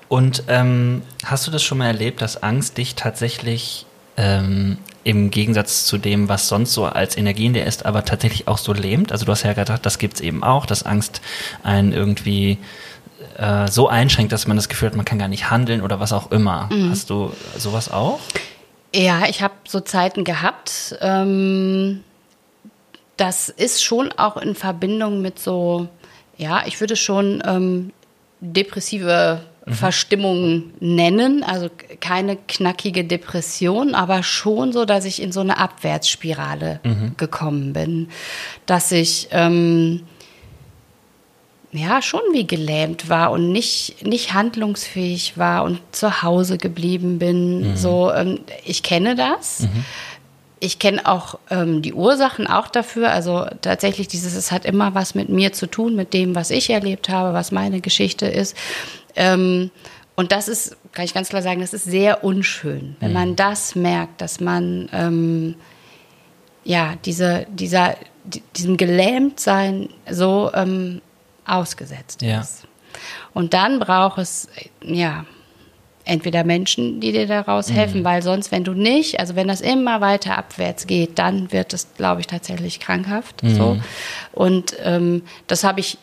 Und ähm, hast du das schon mal erlebt, dass Angst dich tatsächlich ähm, im Gegensatz zu dem, was sonst so als Energie in dir ist, aber tatsächlich auch so lähmt. Also du hast ja gesagt, das gibt es eben auch, dass Angst einen irgendwie äh, so einschränkt, dass man das Gefühl hat, man kann gar nicht handeln oder was auch immer. Mhm. Hast du sowas auch? Ja, ich habe so Zeiten gehabt. Ähm, das ist schon auch in Verbindung mit so, ja, ich würde schon ähm, depressive mhm. Verstimmung nennen. Also keine knackige Depression, aber schon so, dass ich in so eine Abwärtsspirale mhm. gekommen bin. Dass ich ähm, ja schon wie gelähmt war und nicht, nicht handlungsfähig war und zu Hause geblieben bin. Mhm. So, ähm, ich kenne das. Mhm ich kenne auch ähm, die Ursachen auch dafür. Also tatsächlich dieses, es hat immer was mit mir zu tun, mit dem, was ich erlebt habe, was meine Geschichte ist. Ähm, und das ist, kann ich ganz klar sagen, das ist sehr unschön, wenn mhm. man das merkt, dass man ähm, ja diese, dieser, diesem Gelähmtsein so ähm, ausgesetzt ja. ist. Und dann braucht es ja entweder Menschen, die dir daraus mhm. helfen, weil sonst, wenn du nicht, also wenn das immer weiter abwärts geht, dann wird es, glaube ich, tatsächlich krankhaft. Mhm. So. Und ähm, das habe ich,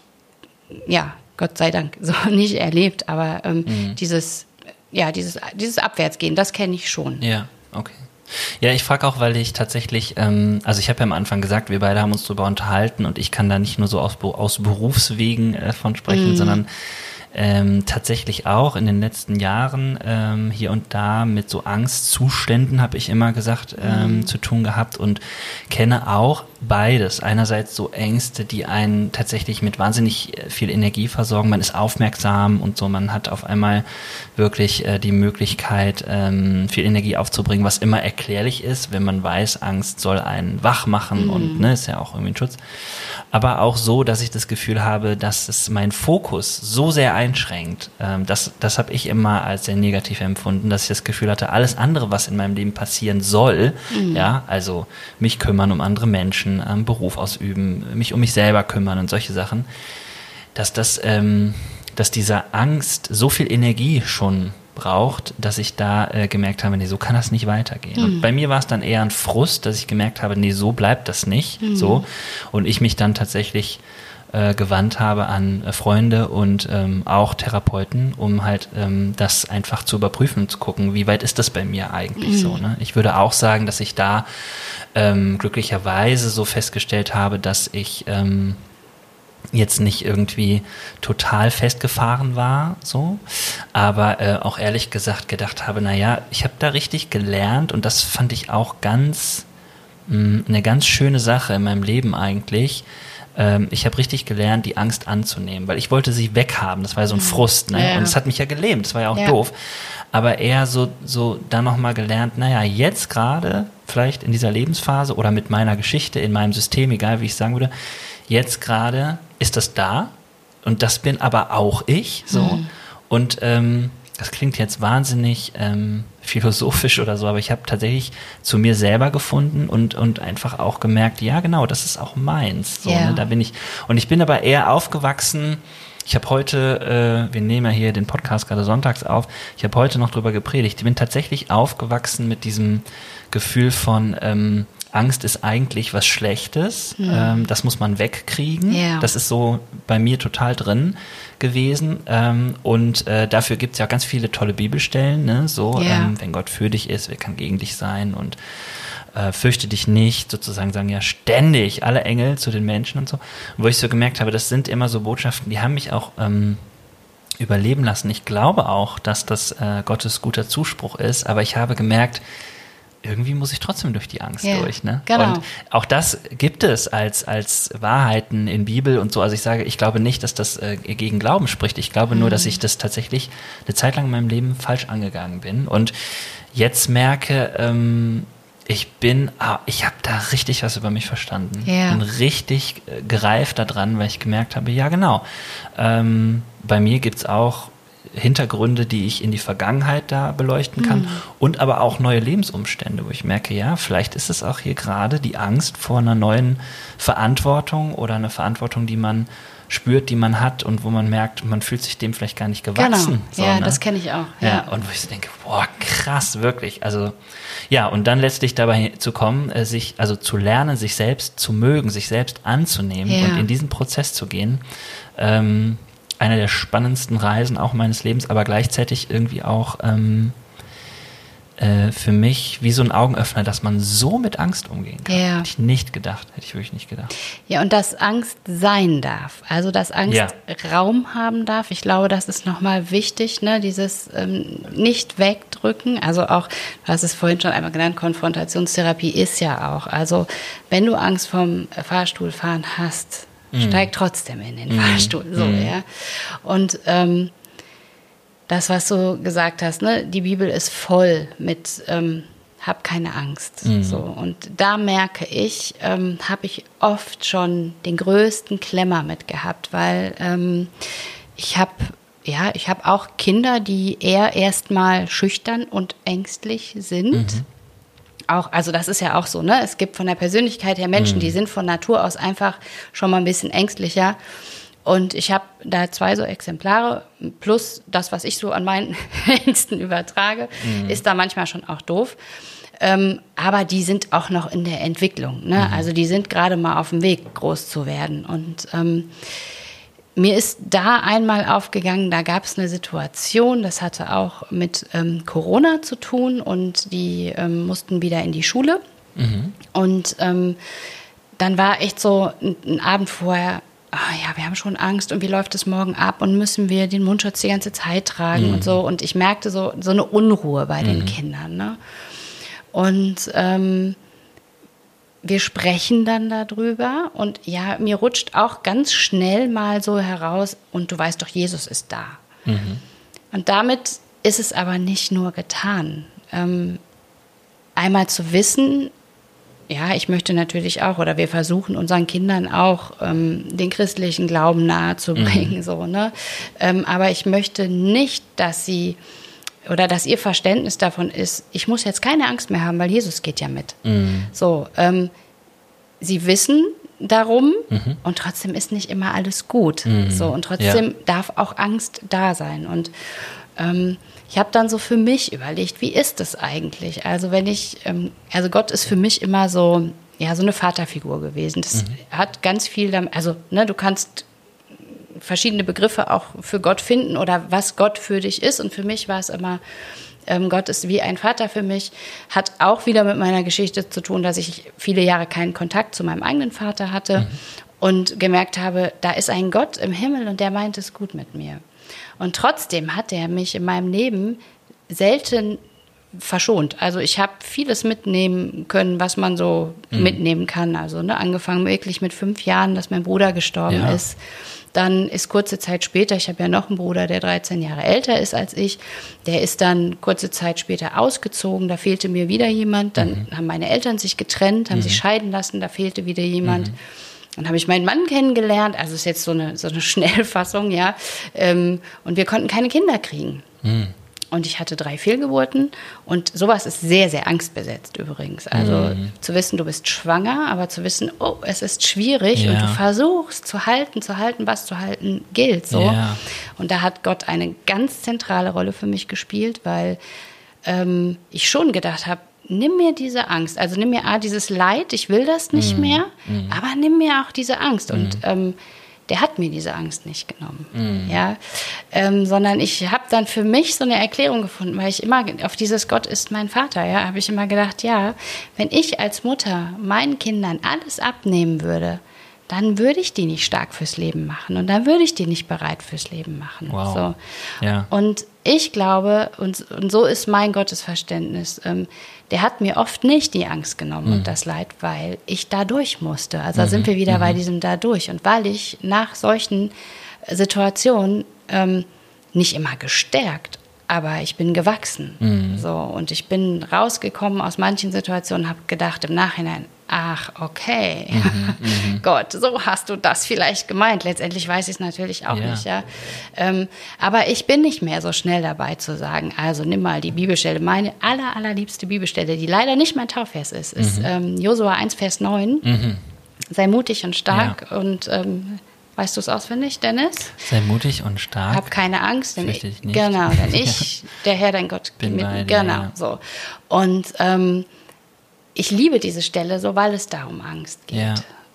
ja, Gott sei Dank, so nicht erlebt, aber ähm, mhm. dieses, ja, dieses, dieses Abwärtsgehen, das kenne ich schon. Ja, okay. Ja, ich frage auch, weil ich tatsächlich, ähm, also ich habe ja am Anfang gesagt, wir beide haben uns darüber unterhalten und ich kann da nicht nur so aus, aus Berufswegen äh, von sprechen, mm. sondern ähm, tatsächlich auch in den letzten Jahren ähm, hier und da mit so Angstzuständen, habe ich immer gesagt, ähm, mhm. zu tun gehabt und kenne auch beides. Einerseits so Ängste, die einen tatsächlich mit wahnsinnig äh, viel Energie versorgen. Man ist aufmerksam und so, man hat auf einmal wirklich äh, die Möglichkeit, ähm, viel Energie aufzubringen, was immer erklärlich ist, wenn man weiß, Angst soll einen wach machen mhm. und ne, ist ja auch irgendwie ein Schutz. Aber auch so, dass ich das Gefühl habe, dass es meinen Fokus so sehr einschränkt. Ähm, das das habe ich immer als sehr negativ empfunden, dass ich das Gefühl hatte, alles andere, was in meinem Leben passieren soll, mhm. ja, also mich kümmern um andere Menschen, ähm, Beruf ausüben, mich um mich selber kümmern und solche Sachen, dass das, ähm, dass diese Angst so viel Energie schon braucht, dass ich da äh, gemerkt habe, nee, so kann das nicht weitergehen. Mhm. Und bei mir war es dann eher ein Frust, dass ich gemerkt habe, nee, so bleibt das nicht, mhm. so. Und ich mich dann tatsächlich äh, gewandt habe an äh, Freunde und ähm, auch Therapeuten, um halt ähm, das einfach zu überprüfen und zu gucken, wie weit ist das bei mir eigentlich mhm. so. Ne? Ich würde auch sagen, dass ich da ähm, glücklicherweise so festgestellt habe, dass ich ähm, jetzt nicht irgendwie total festgefahren war, so, aber äh, auch ehrlich gesagt gedacht habe, naja, ich habe da richtig gelernt und das fand ich auch ganz mh, mm, eine ganz schöne Sache in meinem Leben eigentlich, ähm, ich habe richtig gelernt, die Angst anzunehmen, weil ich wollte sie weghaben. Das war ja so ein mhm. Frust, ne? Ja. Und es hat mich ja gelähmt, das war ja auch ja. doof. Aber eher so, so dann nochmal gelernt, naja, jetzt gerade, vielleicht in dieser Lebensphase oder mit meiner Geschichte, in meinem System, egal wie ich sagen würde, jetzt gerade ist das da und das bin aber auch ich, so. Mhm. Und ähm, das klingt jetzt wahnsinnig ähm, philosophisch oder so, aber ich habe tatsächlich zu mir selber gefunden und, und einfach auch gemerkt, ja genau, das ist auch meins. So, yeah. ne, da bin ich. Und ich bin aber eher aufgewachsen. Ich habe heute, äh, wir nehmen ja hier den Podcast gerade sonntags auf, ich habe heute noch drüber gepredigt. Ich bin tatsächlich aufgewachsen mit diesem Gefühl von, ähm, Angst ist eigentlich was Schlechtes. Mhm. Ähm, das muss man wegkriegen. Yeah. Das ist so bei mir total drin gewesen. Ähm, und äh, dafür gibt es ja ganz viele tolle Bibelstellen. Ne? So, yeah. ähm, wenn Gott für dich ist, wer kann gegen dich sein? Und äh, fürchte dich nicht, sozusagen sagen ja ständig alle Engel zu den Menschen und so. Und wo ich so gemerkt habe, das sind immer so Botschaften, die haben mich auch ähm, überleben lassen. Ich glaube auch, dass das äh, Gottes guter Zuspruch ist, aber ich habe gemerkt, irgendwie muss ich trotzdem durch die Angst ja, durch. Ne? Genau. Und auch das gibt es als, als Wahrheiten in Bibel und so. Also ich sage, ich glaube nicht, dass das äh, gegen Glauben spricht. Ich glaube mhm. nur, dass mhm. ich das tatsächlich eine Zeit lang in meinem Leben falsch angegangen bin. Und jetzt merke, ähm, ich bin, ah, ich habe da richtig was über mich verstanden. Ja. Bin richtig äh, gereift daran, weil ich gemerkt habe, ja genau, ähm, bei mir gibt es auch Hintergründe, die ich in die Vergangenheit da beleuchten kann mhm. und aber auch neue Lebensumstände, wo ich merke, ja, vielleicht ist es auch hier gerade die Angst vor einer neuen Verantwortung oder einer Verantwortung, die man spürt, die man hat und wo man merkt, man fühlt sich dem vielleicht gar nicht gewachsen. Genau. So, ja, ne? das kenne ich auch. Ja. ja. und wo ich so denke, boah, krass, wirklich. Also ja, und dann letztlich dabei zu kommen, äh, sich, also zu lernen, sich selbst zu mögen, sich selbst anzunehmen ja. und in diesen Prozess zu gehen. Ähm, einer der spannendsten Reisen auch meines Lebens, aber gleichzeitig irgendwie auch ähm, äh, für mich wie so ein Augenöffner, dass man so mit Angst umgehen kann. Ja. Hätte ich nicht gedacht, hätte ich wirklich nicht gedacht. Ja, und dass Angst sein darf, also dass Angst ja. Raum haben darf. Ich glaube, das ist nochmal wichtig, ne? dieses ähm, nicht wegdrücken. Also auch, du hast es vorhin schon einmal genannt, Konfrontationstherapie ist ja auch. Also wenn du Angst vom Fahrstuhlfahren hast, mhm. steig trotzdem in den mhm. Fahrstuhl. So, mhm. ja. Und ähm, das, was du gesagt hast, ne, die Bibel ist voll mit ähm, hab keine Angst. Mhm. So. Und da merke ich, ähm, habe ich oft schon den größten Klemmer mit gehabt, weil ähm, ich habe ja, ich habe auch Kinder, die eher erstmal schüchtern und ängstlich sind. Mhm auch, also das ist ja auch so, ne? Es gibt von der Persönlichkeit her Menschen, mhm. die sind von Natur aus einfach schon mal ein bisschen ängstlicher. Und ich habe da zwei so Exemplare, plus das, was ich so an meinen Ängsten übertrage, mhm. ist da manchmal schon auch doof. Ähm, aber die sind auch noch in der Entwicklung. Ne? Mhm. Also die sind gerade mal auf dem Weg, groß zu werden. Und ähm, mir ist da einmal aufgegangen, da gab es eine Situation, das hatte auch mit ähm, Corona zu tun und die ähm, mussten wieder in die Schule. Mhm. Und ähm, dann war echt so ein, ein Abend vorher, oh ja, wir haben schon Angst und wie läuft es morgen ab und müssen wir den Mundschutz die ganze Zeit tragen mhm. und so. Und ich merkte so, so eine Unruhe bei mhm. den Kindern. Ne? Und ähm, wir sprechen dann darüber und ja, mir rutscht auch ganz schnell mal so heraus, und du weißt doch, Jesus ist da. Mhm. Und damit ist es aber nicht nur getan. Ähm, einmal zu wissen, ja, ich möchte natürlich auch, oder wir versuchen unseren Kindern auch ähm, den christlichen Glauben nahezubringen, mhm. so, ne? Ähm, aber ich möchte nicht, dass sie oder dass ihr Verständnis davon ist, ich muss jetzt keine Angst mehr haben, weil Jesus geht ja mit. Mhm. So, ähm, sie wissen darum mhm. und trotzdem ist nicht immer alles gut. Mhm. So und trotzdem ja. darf auch Angst da sein und ähm, ich habe dann so für mich überlegt, wie ist das eigentlich? Also wenn ich, ähm, also Gott ist für mich immer so, ja, so eine Vaterfigur gewesen. Das mhm. hat ganz viel damit, also ne, du kannst verschiedene Begriffe auch für Gott finden oder was Gott für dich ist. Und für mich war es immer, ähm, Gott ist wie ein Vater für mich, hat auch wieder mit meiner Geschichte zu tun, dass ich viele Jahre keinen Kontakt zu meinem eigenen Vater hatte mhm. und gemerkt habe, da ist ein Gott im Himmel und der meint es gut mit mir. Und trotzdem hat er mich in meinem Leben selten verschont. Also ich habe vieles mitnehmen können, was man so mhm. mitnehmen kann. Also ne, angefangen wirklich mit fünf Jahren, dass mein Bruder gestorben ja. ist. Dann ist kurze Zeit später, ich habe ja noch einen Bruder, der 13 Jahre älter ist als ich, der ist dann kurze Zeit später ausgezogen, da fehlte mir wieder jemand. Dann mhm. haben meine Eltern sich getrennt, haben mhm. sich scheiden lassen, da fehlte wieder jemand. Mhm. Dann habe ich meinen Mann kennengelernt, also ist jetzt so eine, so eine Schnellfassung, ja. Ähm, und wir konnten keine Kinder kriegen. Mhm. Und ich hatte drei Fehlgeburten. Und sowas ist sehr, sehr angstbesetzt übrigens. Also mhm. zu wissen, du bist schwanger, aber zu wissen, oh, es ist schwierig ja. und du versuchst zu halten, zu halten, was zu halten gilt. So. Ja. Und da hat Gott eine ganz zentrale Rolle für mich gespielt, weil ähm, ich schon gedacht habe, nimm mir diese Angst. Also nimm mir A, dieses Leid, ich will das nicht mhm. mehr, mhm. aber nimm mir auch diese Angst. Und mhm. ähm, der hat mir diese Angst nicht genommen. Mhm. Ja, ähm, sondern ich habe dann für mich so eine Erklärung gefunden, weil ich immer auf dieses Gott ist mein Vater, ja, habe ich immer gedacht, ja, wenn ich als Mutter meinen Kindern alles abnehmen würde, dann würde ich die nicht stark fürs Leben machen und dann würde ich die nicht bereit fürs Leben machen. Wow. So. Ja. Und ich glaube, und, und so ist mein Gottesverständnis, ähm, der hat mir oft nicht die Angst genommen mhm. und das Leid, weil ich da durch musste. Also mhm. da sind wir wieder mhm. bei diesem da durch. Und weil ich nach solchen Situationen ähm, nicht immer gestärkt, aber ich bin gewachsen. Mhm. So, und ich bin rausgekommen aus manchen Situationen, habe gedacht im Nachhinein, ach, okay, mhm, mhm, Gott, so hast du das vielleicht gemeint. Letztendlich weiß ich es natürlich auch ja. nicht, ja. Ähm, aber ich bin nicht mehr so schnell dabei zu sagen, also nimm mal die Bibelstelle. Meine aller, allerliebste Bibelstelle, die leider nicht mein Taufvers ist, ist mhm. ähm, Josua 1, Vers 9. Mhm. Sei mutig und stark ja. und ähm, Weißt du es auswendig, Dennis? Sei mutig und stark. Hab keine Angst, denn ich, nicht. genau, denn ich, der Herr, dein Gott, bin mit, bei dir, genau, ja. so. Und ähm, ich liebe diese Stelle so, weil es da um Angst geht. Ja.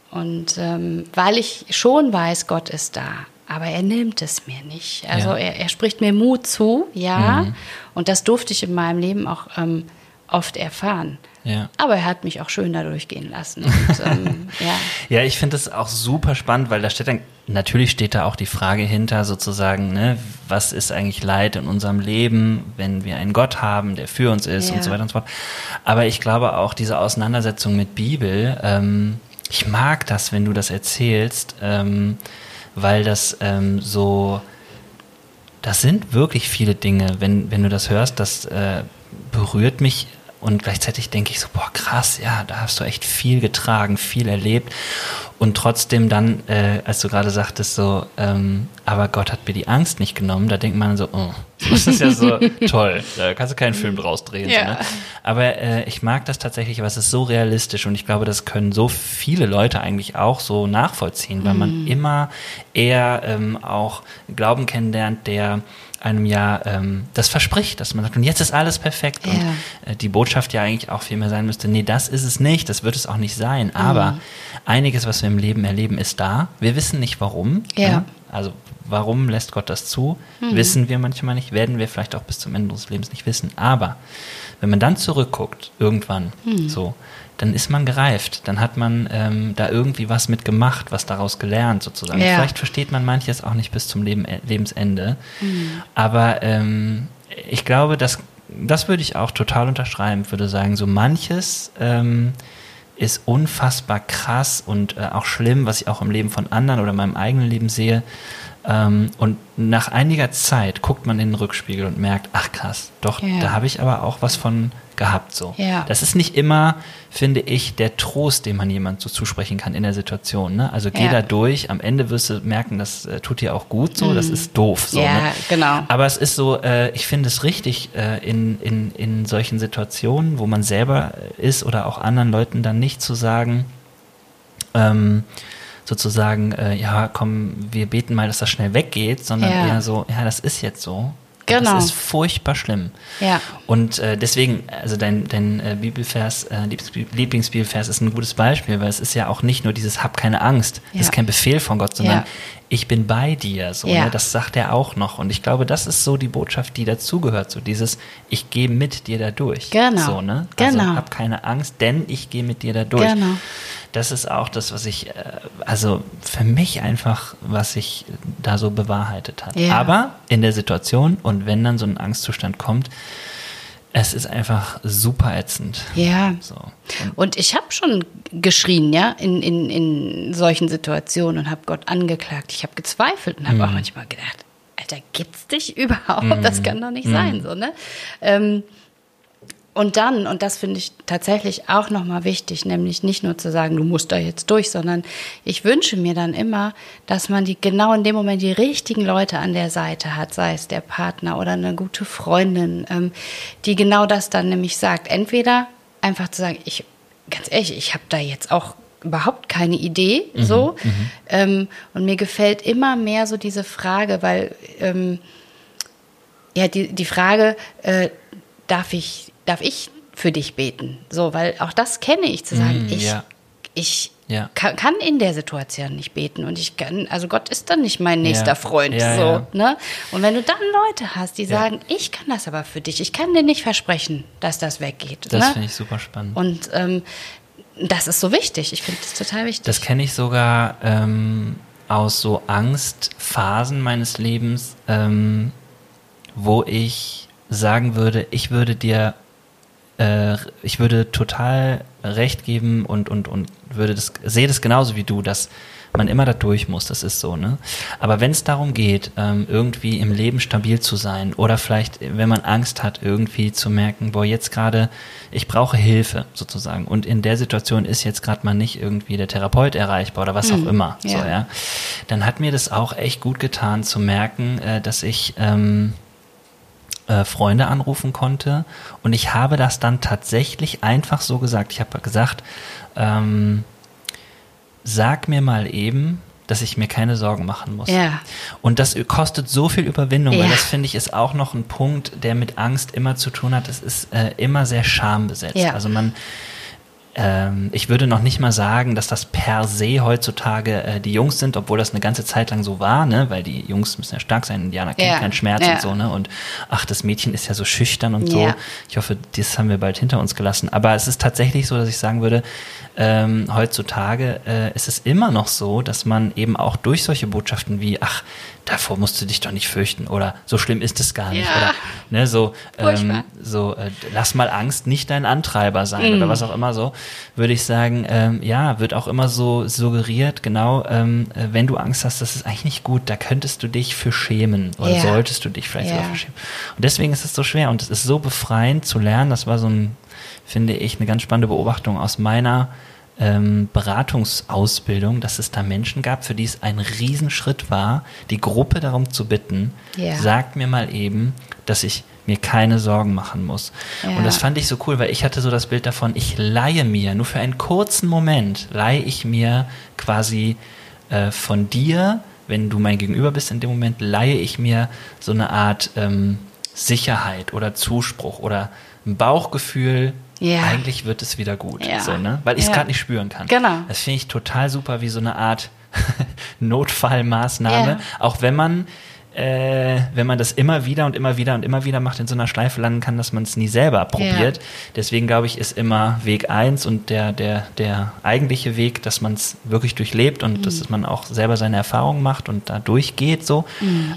Und ähm, weil ich schon weiß, Gott ist da, aber er nimmt es mir nicht. Also ja. er, er, spricht mir Mut zu, ja. Mhm. Und das durfte ich in meinem Leben auch ähm, oft erfahren. Ja. Aber er hat mich auch schön da durchgehen lassen. Und, ähm, ja. ja, ich finde das auch super spannend, weil da steht dann, natürlich steht da auch die Frage hinter, sozusagen, ne, was ist eigentlich Leid in unserem Leben, wenn wir einen Gott haben, der für uns ist ja. und so weiter und so fort. Aber ich glaube auch diese Auseinandersetzung mit Bibel, ähm, ich mag das, wenn du das erzählst, ähm, weil das ähm, so, das sind wirklich viele Dinge, wenn, wenn du das hörst, das äh, berührt mich und gleichzeitig denke ich so, boah, krass, ja, da hast du echt viel getragen, viel erlebt. Und trotzdem dann, äh, als du gerade sagtest, so, ähm, aber Gott hat mir die Angst nicht genommen, da denkt man so, oh, das ist ja so toll, da kannst du keinen Film draus drehen. Ja. Ne? Aber äh, ich mag das tatsächlich, was ist so realistisch und ich glaube, das können so viele Leute eigentlich auch so nachvollziehen, weil man mhm. immer eher ähm, auch Glauben kennenlernt, der einem ja ähm, das verspricht, dass man sagt, und jetzt ist alles perfekt. Ja. Und äh, die Botschaft ja eigentlich auch viel mehr sein müsste, nee, das ist es nicht, das wird es auch nicht sein. Aber mhm. einiges, was wir im Leben erleben, ist da. Wir wissen nicht warum. Ja. Ne? Also warum lässt Gott das zu? Mhm. Wissen wir manchmal nicht, werden wir vielleicht auch bis zum Ende unseres Lebens nicht wissen. Aber wenn man dann zurückguckt, irgendwann, Mhm. so, dann ist man gereift. Dann hat man ähm, da irgendwie was mitgemacht, was daraus gelernt sozusagen. Ja. Vielleicht versteht man manches auch nicht bis zum Leben, äh, Lebensende. Mhm. Aber ähm, ich glaube, dass, das würde ich auch total unterschreiben, würde sagen, so manches ähm, ist unfassbar krass und äh, auch schlimm, was ich auch im Leben von anderen oder in meinem eigenen Leben sehe. Ähm, und nach einiger Zeit guckt man in den Rückspiegel und merkt, ach krass, doch, Ja. da habe ich aber auch was von gehabt so. Ja. Das ist nicht immer, finde ich, der Trost, den man jemand so zusprechen kann in der Situation. Ne? Also geh Ja. da durch, am Ende wirst du merken, das äh, tut dir auch gut so, das ist doof. So, Mhm. Ja, ne? genau. Aber es ist so, äh, ich finde es richtig, äh, in, in, in solchen Situationen, wo man selber ist oder auch anderen Leuten dann nicht zu sagen, ähm, sozusagen, äh, ja, komm, wir beten mal, dass das schnell weggeht, sondern Ja. eher so, ja, das ist jetzt so. Genau. Das ist furchtbar schlimm. Ja. Und äh, deswegen, also dein, dein äh, Bibelvers, äh, Lieblings- Lieblingsbibelvers ist ein gutes Beispiel, weil es ist ja auch nicht nur dieses Hab keine Angst, Ja. das ist kein Befehl von Gott, sondern Ja. Ich bin bei dir. So, Ja. ne? Das sagt er auch noch. Und ich glaube, das ist so die Botschaft, die dazugehört. So dieses, ich gehe mit dir da durch. Genau. So, ne? Also Genau. hab keine Angst, denn ich gehe mit dir da durch. Genau. Das ist auch das, was ich, äh, also für mich einfach, was sich da so bewahrheitet hat. Ja. Aber in der Situation und wenn dann so ein Angstzustand kommt, es ist einfach super ätzend. Ja. So. Und Und ich habe schon geschrien, ja, in, in, in solchen Situationen und habe Gott angeklagt. Ich habe gezweifelt und habe Mhm. auch manchmal gedacht, Alter, gibt's dich überhaupt? Das kann doch nicht sein, so, ne? Ähm, und dann, und das finde ich tatsächlich auch nochmal wichtig, nämlich nicht nur zu sagen, du musst da jetzt durch, sondern ich wünsche mir dann immer, dass man die genau in dem Moment die richtigen Leute an der Seite hat, sei es der Partner oder eine gute Freundin, ähm, die genau das dann nämlich sagt. Entweder einfach zu sagen, ich, ganz ehrlich, ich habe da jetzt auch überhaupt keine Idee, so. Ähm, und mir gefällt immer mehr so diese Frage, weil ähm, ja, die, die Frage, äh, darf ich, darf ich für dich beten? So, weil auch das kenne ich, zu sagen, Mm, ich, ja. ich Ja. kann, kann in der Situation nicht beten und ich kann, also Gott ist dann nicht mein nächster Ja. Freund, so, ne? Und wenn du dann Leute hast, die sagen, ich kann das aber für dich, ich kann dir nicht versprechen, dass das weggeht, das ne? finde ich super spannend. Und ähm, das ist so wichtig. Ich finde das total wichtig. Das kenne ich sogar ähm, aus so Angstphasen meines Lebens, ähm, wo ich sagen würde, ich würde dir, äh, ich würde total recht geben und, und, und würde das, sehe das genauso wie du, dass man immer da durch muss, das ist so, ne? Aber wenn es darum geht, ähm, irgendwie im Leben stabil zu sein oder vielleicht, wenn man Angst hat, irgendwie zu merken, boah, jetzt gerade, ich brauche Hilfe sozusagen und in der Situation ist jetzt gerade mal nicht irgendwie der Therapeut erreichbar oder was auch immer, so, ja. ja? Dann hat mir das auch echt gut getan zu merken, äh, dass ich, ähm, äh, Freunde anrufen konnte. Und ich habe das dann tatsächlich einfach so gesagt. Ich habe gesagt, ähm, sag mir mal eben, dass ich mir keine Sorgen machen muss. Ja. Und das kostet so viel Überwindung, weil Ja. das finde ich ist auch noch ein Punkt, der mit Angst immer zu tun hat. Es ist äh, immer sehr schambesetzt. Ja. Also man, ähm, ich würde noch nicht mal sagen, dass das per se heutzutage äh, die Jungs sind, obwohl das eine ganze Zeit lang so war, ne? weil die Jungs müssen ja stark sein, Indianer kennen Ja. keinen Schmerz Ja. und so, ne? Und ach, das Mädchen ist ja so schüchtern und so. Ja. Ich hoffe, das haben wir bald hinter uns gelassen. Aber es ist tatsächlich so, dass ich sagen würde, ähm, heutzutage äh, ist es immer noch so, dass man eben auch durch solche Botschaften wie, ach, davor musst du dich doch nicht fürchten oder so schlimm ist es gar nicht Ja. oder ne, so, ähm, so äh, lass mal Angst nicht dein Antreiber sein Mm. oder was auch immer so, würde ich sagen, ähm, ja, wird auch immer so suggeriert, genau, ähm, äh, wenn du Angst hast, das ist eigentlich nicht gut, da könntest du dich für schämen oder Ja. solltest du dich vielleicht sogar Ja. für schämen. Und deswegen ist es so schwer und es ist so befreiend zu lernen, das war so ein, finde ich, eine ganz spannende Beobachtung aus meiner ähm, Beratungsausbildung, dass es da Menschen gab, für die es ein Riesenschritt war, die Gruppe darum zu bitten, Ja. sagt mir mal eben, dass ich mir keine Sorgen machen muss. Ja. Und das fand ich so cool, weil ich hatte so das Bild davon, ich leihe mir, nur für einen kurzen Moment, leihe ich mir quasi äh, von dir, wenn du mein Gegenüber bist in dem Moment, leihe ich mir so eine Art ähm, Sicherheit oder Zuspruch oder ein Bauchgefühl, Ja. eigentlich wird es wieder gut. Ja. So, ne? Weil ich es Ja. gerade nicht spüren kann. Genau. Das finde ich total super, wie so eine Art Notfallmaßnahme. Ja. Auch wenn man, äh, wenn man das immer wieder und immer wieder und immer wieder macht, in so einer Schleife landen kann, dass man es nie selber probiert. Deswegen glaube ich, ist immer Weg eins und der, der, der eigentliche Weg, dass man es wirklich durchlebt und Mhm. dass man auch selber seine Erfahrungen macht und da durchgeht so.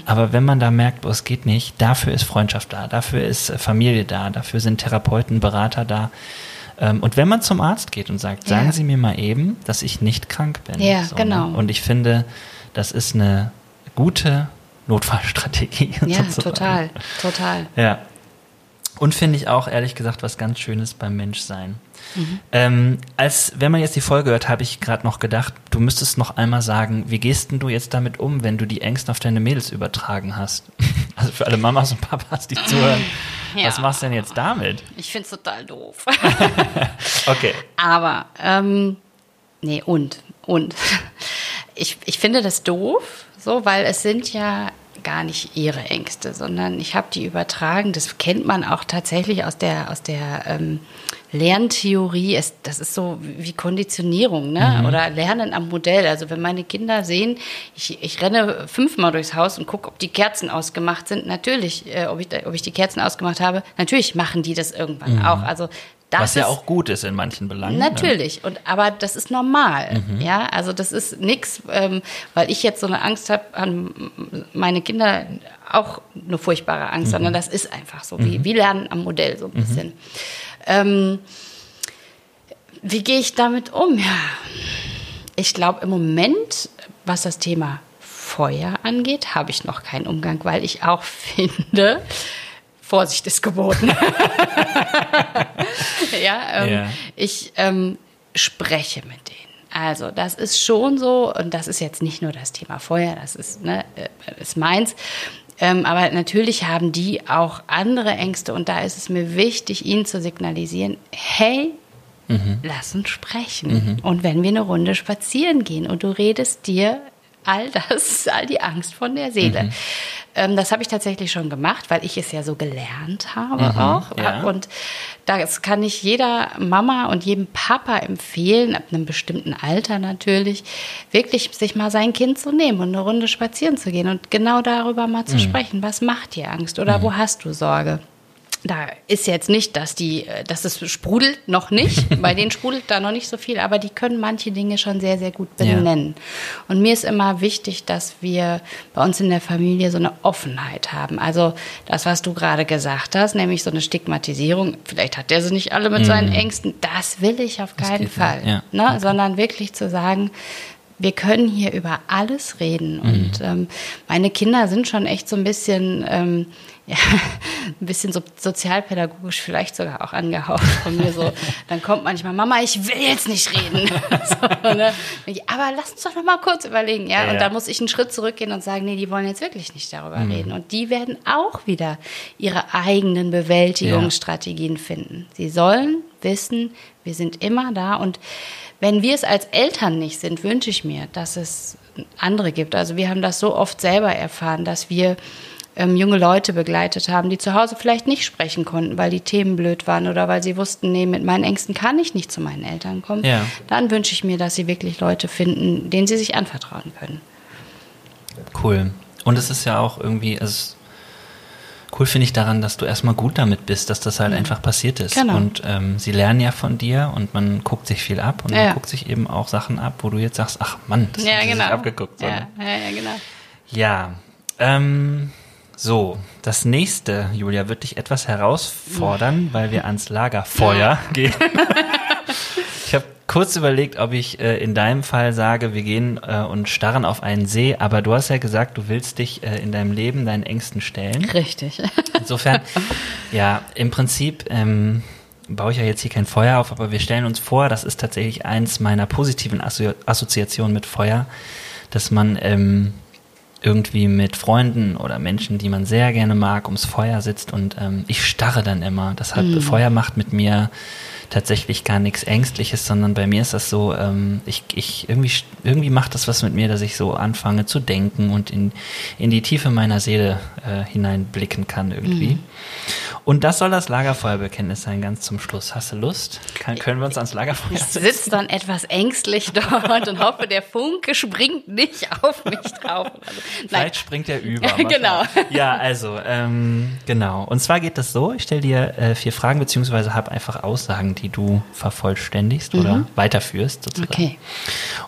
Aber wenn man da merkt, boah, es geht nicht, dafür ist Freundschaft da, dafür ist äh, Familie da, dafür sind Therapeuten, Berater da. Ähm, Und wenn man zum Arzt geht und sagt, Ja. sagen Sie mir mal eben, dass ich nicht krank bin. Ja, ne? genau. Und ich finde, das ist eine gute Notfallstrategie. Ja, sozusagen. total, total. Ja. Und finde ich auch, ehrlich gesagt, was ganz Schönes beim Menschsein. Mhm. Ähm, als, wenn man jetzt die Folge hört, habe ich gerade noch gedacht, du müsstest noch einmal sagen, wie gehst denn du jetzt damit um, wenn du die Ängste auf deine Mädels übertragen hast? Also für alle Mamas und Papas, die zuhören. Ja. Was machst du denn jetzt damit? Ich finde es total doof. Okay. Aber, ähm, nee, und, und. Ich, ich finde das doof, so, weil es sind ja gar nicht ihre Ängste, sondern ich habe die übertragen. Das kennt man auch tatsächlich aus der, aus der ähm, Lerntheorie. Es, das ist so wie Konditionierung ne? oder Lernen am Modell. Also wenn meine Kinder sehen, ich, ich renne fünfmal durchs Haus und gucke, ob die Kerzen ausgemacht sind. Natürlich, äh, ob, ich, ob ich die Kerzen ausgemacht habe. Natürlich machen die das irgendwann auch. Also das Was ja ist, auch gut ist in manchen Belangen. ne? Natürlich, und aber das ist normal, ja. Also das ist nix, ähm, weil ich jetzt so eine Angst habe an meine Kinder auch eine furchtbare Angst, sondern das ist einfach so. Wie, wie lernen am Modell so ein bisschen. Ähm, wie gehe ich damit um? Ja, ich glaube im Moment, was das Thema Feuer angeht, habe ich noch keinen Umgang, weil ich auch finde, Vorsicht ist geboten. ja, ähm, Ja. ich ähm, spreche mit denen. Also das ist schon so, und das ist jetzt nicht nur das Thema Feuer, das ist, ne, äh, ist meins. Ähm, aber natürlich haben die auch andere Ängste und da ist es mir wichtig, ihnen zu signalisieren, hey, lass uns sprechen. Und wenn wir eine Runde spazieren gehen und du redest dir all das, all die Angst von der Seele. Ähm, das habe ich tatsächlich schon gemacht, weil ich es ja so gelernt habe auch. ja. Und das kann ich jeder Mama und jedem Papa empfehlen, ab einem bestimmten Alter natürlich, wirklich sich mal sein Kind zu nehmen und eine Runde spazieren zu gehen und genau darüber mal zu sprechen. Was macht dir Angst oder wo hast du Sorge? Da ist jetzt nicht, dass die, äh, dass es sprudelt, noch nicht. Bei denen sprudelt da noch nicht so viel, aber die können manche Dinge schon sehr, sehr gut Ja. benennen. Und mir ist immer wichtig, dass wir bei uns in der Familie so eine Offenheit haben. Also das, was du gerade gesagt hast, nämlich so eine Stigmatisierung. Vielleicht hat der sie nicht alle mit seinen Ängsten. Das will ich auf keinen Fall. ja. Ne? Sondern wirklich zu sagen, wir können hier über alles reden. Und ähm, meine Kinder sind schon echt so ein bisschen, ähm, ja, ein bisschen so sozialpädagogisch vielleicht sogar auch angehaucht von mir so. Dann kommt manchmal, Mama, ich will jetzt nicht reden. so, ne? Ich, Aber lass uns doch noch mal kurz überlegen. Ja? Ja. Und da muss ich einen Schritt zurückgehen und sagen, nee, die wollen jetzt wirklich nicht darüber reden. Und die werden auch wieder ihre eigenen Bewältigungsstrategien finden. Sie sollen wissen, wir sind immer da und wenn wir es als Eltern nicht sind, wünsche ich mir, dass es andere gibt. Also wir haben das so oft selber erfahren, dass wir ähm, junge Leute begleitet haben, die zu Hause vielleicht nicht sprechen konnten, weil die Themen blöd waren oder weil sie wussten, nee, mit meinen Ängsten kann ich nicht zu meinen Eltern kommen. Ja. Dann wünsche ich mir, dass sie wirklich Leute finden, denen sie sich anvertrauen können. Cool. Und es ist ja auch irgendwie, also cool finde ich daran, dass du erstmal gut damit bist, dass das halt einfach passiert ist. Genau. Und ähm, sie lernen ja von dir und man guckt sich viel ab und Ja. man guckt sich eben auch Sachen ab, wo du jetzt sagst, ach Mann, das haben sie sich abgeguckt. Ja, ne? ja, ja, genau. Ja, ähm, so, das nächste, Julia, wird dich etwas herausfordern, weil wir ans Lagerfeuer gehen. kurz überlegt, ob ich äh, in deinem Fall sage, wir gehen äh, und starren auf einen See, aber du hast ja gesagt, du willst dich äh, in deinem Leben deinen Ängsten stellen. Richtig. Insofern, ja, im Prinzip ähm, baue ich ja jetzt hier kein Feuer auf, aber wir stellen uns vor, das ist tatsächlich eins meiner positiven Assozi Assoziationen mit Feuer, dass man ähm, irgendwie mit Freunden oder Menschen, die man sehr gerne mag, ums Feuer sitzt und ähm, ich starre dann immer. Deshalb Feuer macht mit mir tatsächlich gar nichts Ängstliches, sondern bei mir ist das so, ähm, ich, ich irgendwie, irgendwie macht das was mit mir, dass ich so anfange zu denken und in, in die Tiefe meiner Seele äh, hineinblicken kann irgendwie. Und das soll das Lagerfeuerbekenntnis sein, ganz zum Schluss. Hast du Lust? Kann, können wir uns ans Lagerfeuer Ich sitze dann etwas ängstlich dort und hoffe, der Funke springt nicht auf mich drauf. Also, Vielleicht springt er über. genau. Ja, also, ähm, genau. Und zwar geht das so, ich stelle dir äh, vier Fragen, beziehungsweise habe einfach Aussagen, die du vervollständigst mhm. oder weiterführst, sozusagen. Okay.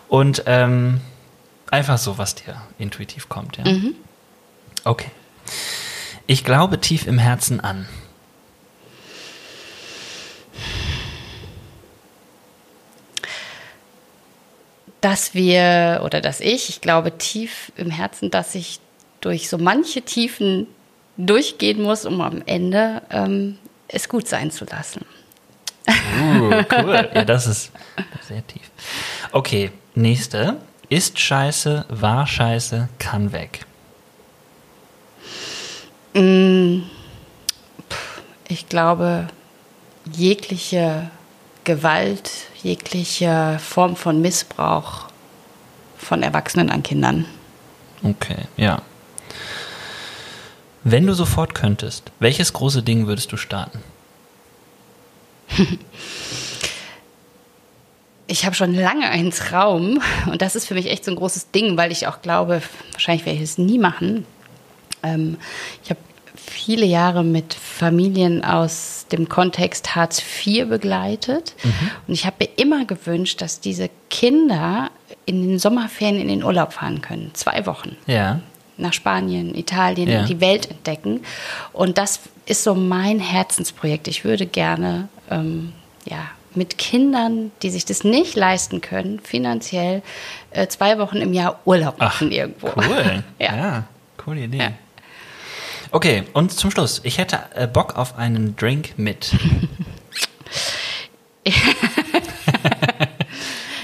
Und ähm, einfach so, was dir intuitiv kommt, ja. Mhm. Okay. Ich glaube tief im Herzen an. Dass wir oder dass ich, ich glaube tief im Herzen, dass ich durch so manche Tiefen durchgehen muss, um am Ende ähm, es gut sein zu lassen. Uh, cool. Ja, das ist sehr tief. Okay, nächste. Ist scheiße, war scheiße, kann weg. Mm, ich glaube, jegliche Gewalt, jegliche Form von Missbrauch von Erwachsenen an Kindern. Okay, ja. Wenn du sofort könntest, welches große Ding würdest du starten? ich habe schon lange einen Traum und das ist für mich echt so ein großes Ding, weil ich auch glaube, wahrscheinlich werde ich es nie machen, ähm, ich habe viele Jahre mit Familien aus dem Kontext Hartz IV begleitet. Mhm. Und ich habe mir immer gewünscht, dass diese Kinder in den Sommerferien in den Urlaub fahren können. Zwei Wochen. Ja. Nach Spanien, Italien, ja. die Welt entdecken. Und das ist so mein Herzensprojekt. Ich würde gerne ähm, ja, mit Kindern, die sich das nicht leisten können, finanziell äh, zwei Wochen im Jahr Urlaub machen Ach, irgendwo. Cool. ja. ja, coole Idee. Ja. Okay, und zum Schluss. Ich hätte äh, Bock auf einen Drink mit.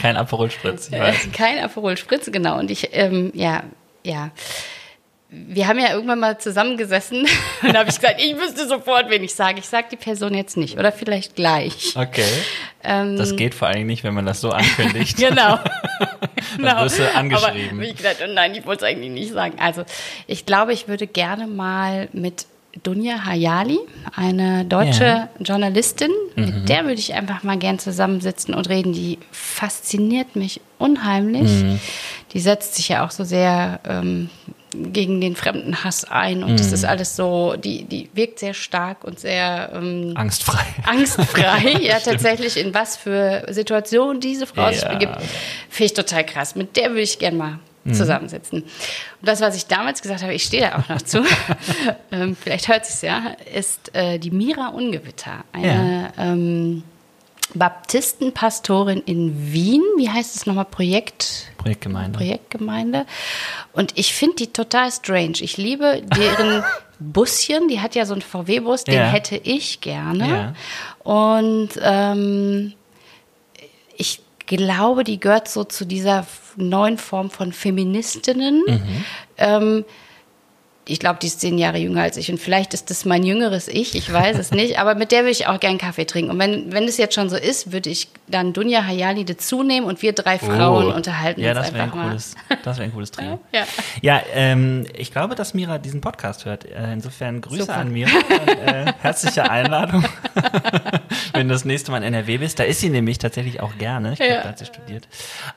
Kein Aperol Spritz, ich weiß. Kein Aperol Spritz, genau. Und ich, ähm, ja, ja wir haben ja irgendwann mal zusammengesessen und da habe ich gesagt, ich wüsste sofort, wen ich sage. Ich sage die Person jetzt nicht oder vielleicht gleich. Okay. Ähm, das geht vor allem nicht, wenn man das so ankündigt. genau. genau. Wirst du angeschrieben. Aber ich gesagt, oh nein, ich wollte es eigentlich nicht sagen. Also ich glaube, ich würde gerne mal mit Dunja Hayali, eine deutsche ja. Journalistin, mhm. mit der würde ich einfach mal gern zusammensitzen und reden. Die fasziniert mich unheimlich. Mhm. Die setzt sich ja auch so sehr ähm, gegen den fremden Hass ein und mhm. das ist alles so, die, die wirkt sehr stark und sehr ähm, angstfrei. Angstfrei, ja, tatsächlich, in was für Situationen diese Frau ja. sich begibt, finde ich total krass. Mit der würde ich gerne mal mhm. zusammensitzen. Und das, was ich damals gesagt habe, ich stehe da auch noch zu, ähm, vielleicht hört sich ja, ist äh, die Mira Ungewitter, eine ja. ähm, Baptistenpastorin in Wien. Wie heißt es nochmal? Projekt? Projektgemeinde. Projektgemeinde. Und ich finde die total strange. Ich liebe deren Buschen. Die hat ja so einen VW-Bus, den ja. hätte ich gerne. Ja. Und ähm, ich glaube, die gehört so zu dieser neuen Form von Feministinnen. Mhm. Ähm, ich glaube, die ist zehn Jahre jünger als ich und vielleicht ist das mein jüngeres Ich, ich weiß es nicht, aber mit der würde ich auch gern Kaffee trinken. Und wenn, wenn es jetzt schon so ist, würde ich dann Dunja Hayali dazu nehmen und wir drei Frauen oh. unterhalten ja, uns das einfach ein cooles, Das wäre ein cooles Trio. ja, ja ähm, ich glaube, dass Mira diesen Podcast hört. Äh, insofern Grüße Super. an Mira äh, herzliche Einladung, wenn du das nächste Mal in NRW bist. Da ist sie nämlich tatsächlich auch gerne. Ich glaube, ja. da hat sie studiert.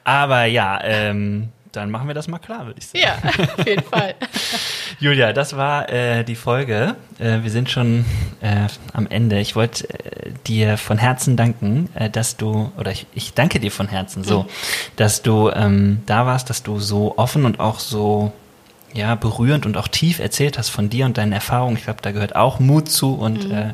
Aber ja, ähm, dann machen wir das mal klar, würde ich sagen. Ja, auf jeden Fall. Julia, das war äh, die Folge. Äh, wir sind schon äh, am Ende. Ich wollte äh, dir von Herzen danken, äh, dass du, oder ich, ich danke dir von Herzen so, mhm. dass du ähm, da warst, dass du so offen und auch so ja, berührend und auch tief erzählt hast von dir und deinen Erfahrungen. Ich glaube, da gehört auch Mut zu und mhm. äh,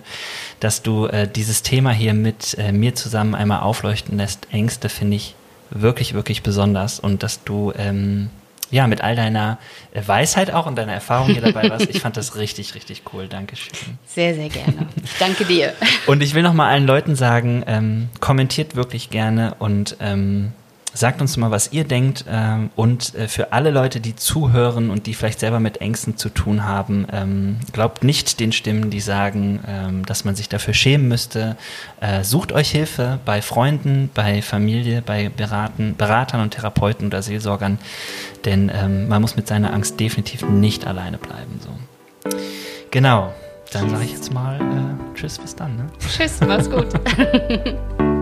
dass du äh, dieses Thema hier mit äh, mir zusammen einmal aufleuchten lässt. Ängste finde ich wirklich, wirklich besonders und dass du ähm, ja mit all deiner Weisheit auch und deiner Erfahrung hier dabei warst. Ich fand das richtig, richtig cool. Dankeschön. Sehr, sehr gerne. Ich danke dir. und ich will noch mal allen Leuten sagen, ähm, kommentiert wirklich gerne und ähm, Sagt uns mal, was ihr denkt ähm, und äh, für alle Leute, die zuhören und die vielleicht selber mit Ängsten zu tun haben, ähm, glaubt nicht den Stimmen, die sagen, ähm, dass man sich dafür schämen müsste. Äh, sucht euch Hilfe bei Freunden, bei Familie, bei Beraten, Beratern und Therapeuten oder Seelsorgern, denn man muss mit seiner Angst definitiv nicht alleine bleiben. So. Genau. Dann sage ich jetzt mal äh, Tschüss, bis dann. Ne? Tschüss, mach's gut.